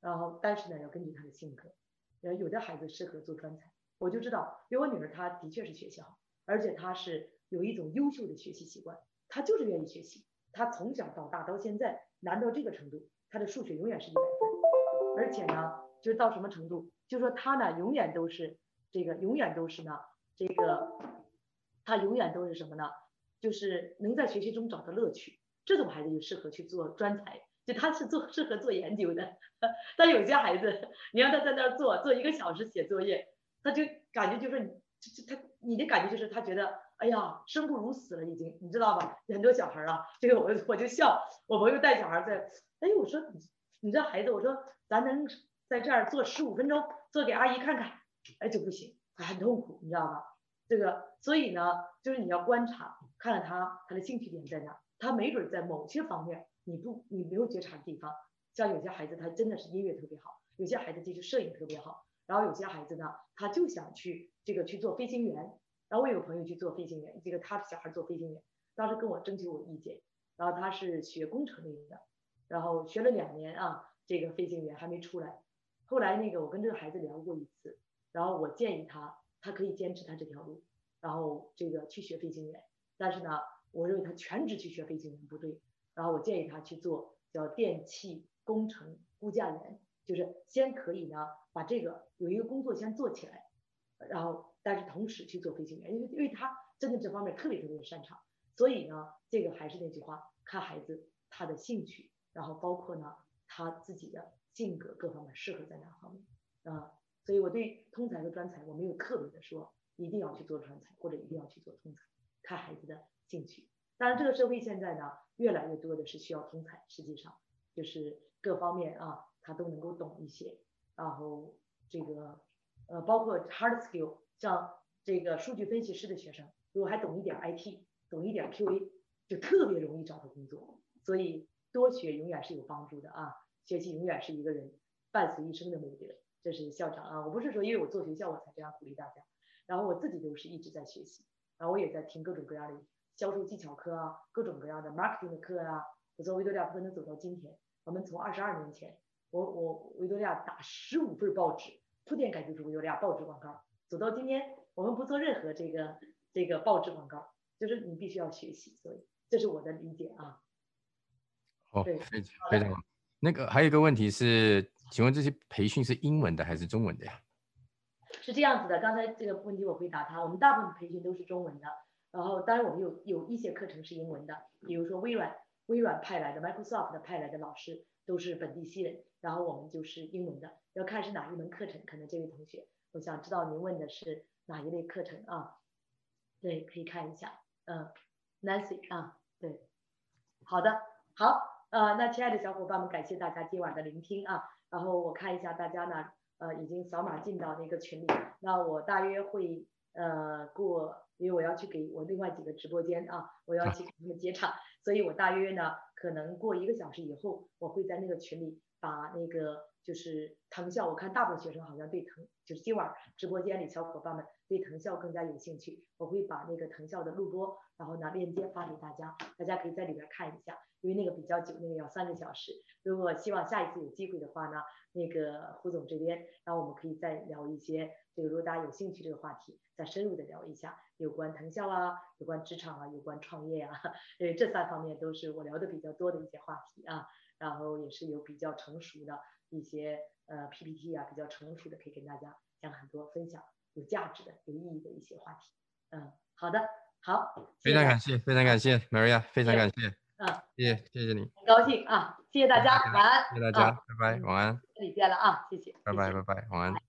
然后，但是呢，要根据他的性格，呃，有的孩子适合做专才，我就知道，因为我女儿她的确是学习好，而且她是有一种优秀的学习习惯，她就是愿意学习，她从小到大到现在难到这个程度，她的数学永远是一百分，而且呢，就是到什么程度，就说他呢永远都是。这个永远都是呢，这个他永远都是什么呢？就是能在学习中找到乐趣。这种孩子就适合去做专才，就他是做适合做研究的。[LAUGHS] 但有些孩子，你让他在那儿做做一个小时写作业，他就感觉就是你，他你的感觉就是他觉得，哎呀，生不如死了已经，你知道吧？很多小孩啊，这个我我就笑，我朋友带小孩在，哎，我说你这孩子，我说咱能在这儿做十五分钟，做给阿姨看看。哎，就不行，很痛苦，你知道吧？这个，所以呢，就是你要观察，看看他他的兴趣点在哪，他没准在某些方面你不你没有觉察的地方。像有些孩子他真的是音乐特别好，有些孩子其实摄影特别好，然后有些孩子呢，他就想去这个去做飞行员。然后我有朋友去做飞行员，这个他的小孩做飞行员，当时跟我征求我意见，然后他是学工程类的，然后学了两年啊，这个飞行员还没出来。后来那个我跟这个孩子聊过一次。然后我建议他，他可以坚持他这条路，然后这个去学飞行员。但是呢，我认为他全职去学飞行员不对。然后我建议他去做叫电气工程估价员，就是先可以呢把这个有一个工作先做起来，然后但是同时去做飞行员，因为因为他真的这方面特别特别擅长。所以呢，这个还是那句话，看孩子他的兴趣，然后包括呢他自己的性格各方面适合在哪方面啊。所以我对通才和专才我没有特别的说一定要去做专才或者一定要去做通才，看孩子的兴趣。当然这个社会现在呢越来越多的是需要通才，实际上就是各方面啊他都能够懂一些，然后这个呃，包括 hard skill，像这个数据分析师的学生，如果还懂一点 IT，懂一点 QA，就特别容易找到工作。所以多学永远是有帮助的啊，学习永远是一个人伴随一生的美德。这是校长啊，我不是说因为我做学校我才这样鼓励大家，然后我自己就是一直在学习，然后我也在听各种各样的销售技巧课啊，各种各样的 marketing 的课啊。我做维多利亚不可能走到今天，我们从二十二年前，我我维多利亚打十五份报纸。铺垫感就是维多利亚报纸广告，走到今天，我们不做任何这个这个报纸广告，就是你必须要学习，所以这是我的理解啊。好，非非常好。那个还有一个问题是，请问这些培训是英文的还是中文的呀？是这样子的，刚才这个问题我回答他，我们大部分培训都是中文的，然后当然我们有有一些课程是英文的，比如说微软微软派来的 Microsoft 派来的老师都是本地新人，然后我们就是英文的。要看是哪一门课程，可能这位同学，我想知道您问的是哪一类课程啊？对，可以看一下，嗯，Nancy 啊，对，好的，好，呃，那亲爱的小伙伴们，感谢大家今晚的聆听啊，然后我看一下大家呢，呃，已经扫码进到那个群里，那我大约会呃过，因为我要去给我另外几个直播间啊，我要去给他们接场，所以我大约呢，可能过一个小时以后，我会在那个群里把那个。就是藤校，我看大部分学生好像对藤，就是今晚直播间里小伙伴们对藤校更加有兴趣。我会把那个藤校的录播，然后拿链接发给大家，大家可以在里边看一下，因为那个比较久，那个要三个小时。如果希望下一次有机会的话呢，那个胡总这边，然后我们可以再聊一些这个，如果大家有兴趣这个话题，再深入的聊一下有关藤校啊，有关职场啊，有关创业啊，[LAUGHS] 因为这三方面都是我聊的比较多的一些话题啊，然后也是有比较成熟的。一些呃 PPT 啊，比较成熟的，可以跟大家讲很多分享有价值的、有意义的一些话题。嗯，好的，好，非常感谢，非常感谢，Maria，非常感谢，嗯，谢谢，谢谢你，很高兴啊，谢谢大家，晚安，谢谢大家，拜拜，晚安，这里见了啊，谢谢，拜拜，拜拜，晚安。